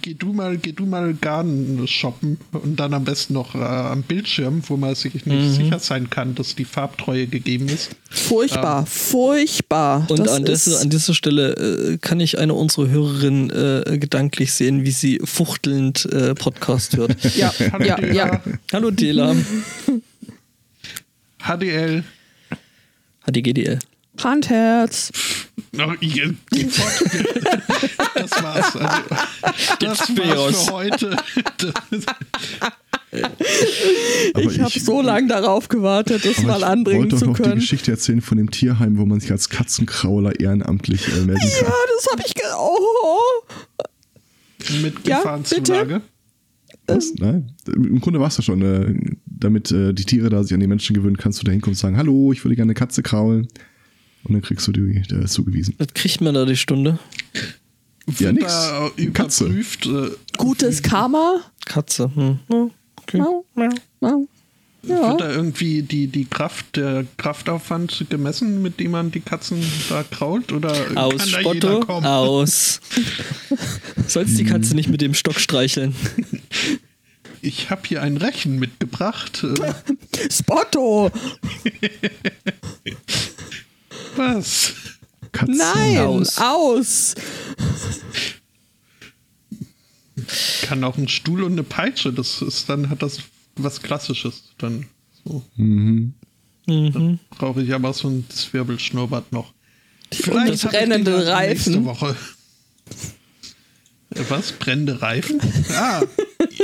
Geh, du mal, geh du mal Garn shoppen und dann am besten noch äh, am Bildschirm, wo man sich nicht Mhm. sicher sein kann, dass die Farbtreue gegeben ist. Furchtbar, furchtbar. Und an, dieser, an dieser Stelle äh, kann ich eine unserer Hörerinnen äh, gedanklich sehen, wie sie fuchtelnd äh, Podcast hört. [LAUGHS] ja, [LAUGHS] Hallo, ja, Dela. ja. Hallo Dela. [LAUGHS] HDL. HDGDL. Oh, fort. das war's. Also, das ich war's für heute. Ich habe so lange darauf gewartet, das mal ich anbringen wollte doch zu noch die können. Geschichte erzählen von dem Tierheim, wo man sich als Katzenkrauler ehrenamtlich äh, melden kann. Ja, das habe ich. Ge oh. Mit Ja, Gefahrenzulage. Was? Nein? Im Grunde war es ja schon. Äh, damit äh, die Tiere da sich an die Menschen gewöhnen, kannst du da hinkommen und sagen, hallo, ich würde gerne eine Katze kraulen. Und dann kriegst du die äh, zugewiesen. Was kriegt man da die Stunde? Ja, nix. Katze. überprüft. Äh, Gutes Karma. Katze. Hm. Okay. Mau, mau. Ja. Wird da irgendwie die, die Kraft, der Kraftaufwand gemessen, mit dem man die Katzen da krault? Oder Aus, kann da jeder Spotto, kommen? aus. Sollst die Katze nicht mit dem Stock streicheln? Ich habe hier ein Rechen mitgebracht. Äh, [LAUGHS] Spotto. [LAUGHS] was? Katzen. Nein. Aus. Aus. Kann auch ein Stuhl und eine Peitsche. Das ist dann hat das was Klassisches. Dann so. Mhm. Mhm. brauche ich aber so ein Zwirbelschnurrbart noch. das hab ich den brennende ja nächste Reifen. Woche. Was? Brennende Reifen? [LAUGHS] Ah,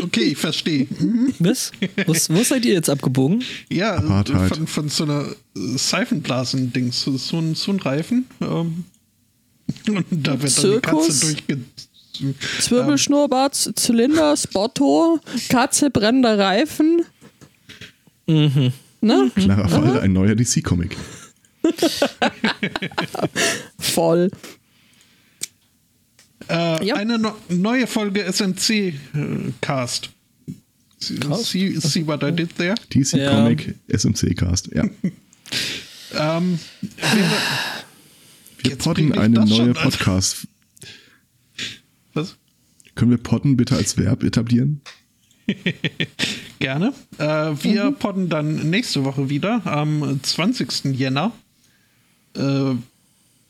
okay, ich verstehe. Mhm. Was? Wo, wo seid ihr jetzt abgebogen? Ja, Apartheid. von, von so einer Seifenblasen-Dings. So, so, ein, so ein Reifen. Ähm, und da wird dann die Katze durchge... Zwirbelschnurrbart, Zylinder, Spotto, Katze, brennender Reifen. Mhm. Ne? Klarer Fall, ein neuer DC-Comic. [LAUGHS] Voll. Äh, Ja. Eine no neue Folge SMC-Cast. see, Cast? see, see what I did there? DC-Comic, SMC-Cast, ja. [LAUGHS] Ähm, Wir Jetzt podden eine neue an. Podcast. was? Können wir podden bitte als Verb etablieren? [LAUGHS] Gerne. Äh, wir podden dann nächste Woche wieder am 20. Jänner. Äh,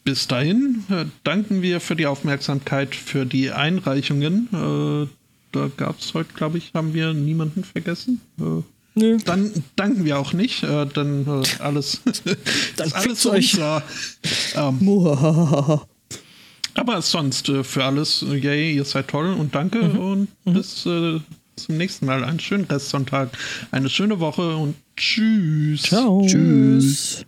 bis dahin äh, danken wir für die Aufmerksamkeit, für die Einreichungen. Äh, da gab es heute, glaube ich, haben wir niemanden vergessen. Äh, Nö. Dann danken wir auch nicht. Äh, dann äh, alles, [LAUGHS] Dann ist alles euch. unser. Ähm, [LAUGHS] aber sonst für alles, yay, ihr seid toll und danke und bis äh, zum nächsten Mal. Einen schönen Restsonntag, eine schöne Woche und tschüss. Ciao. Tschüss.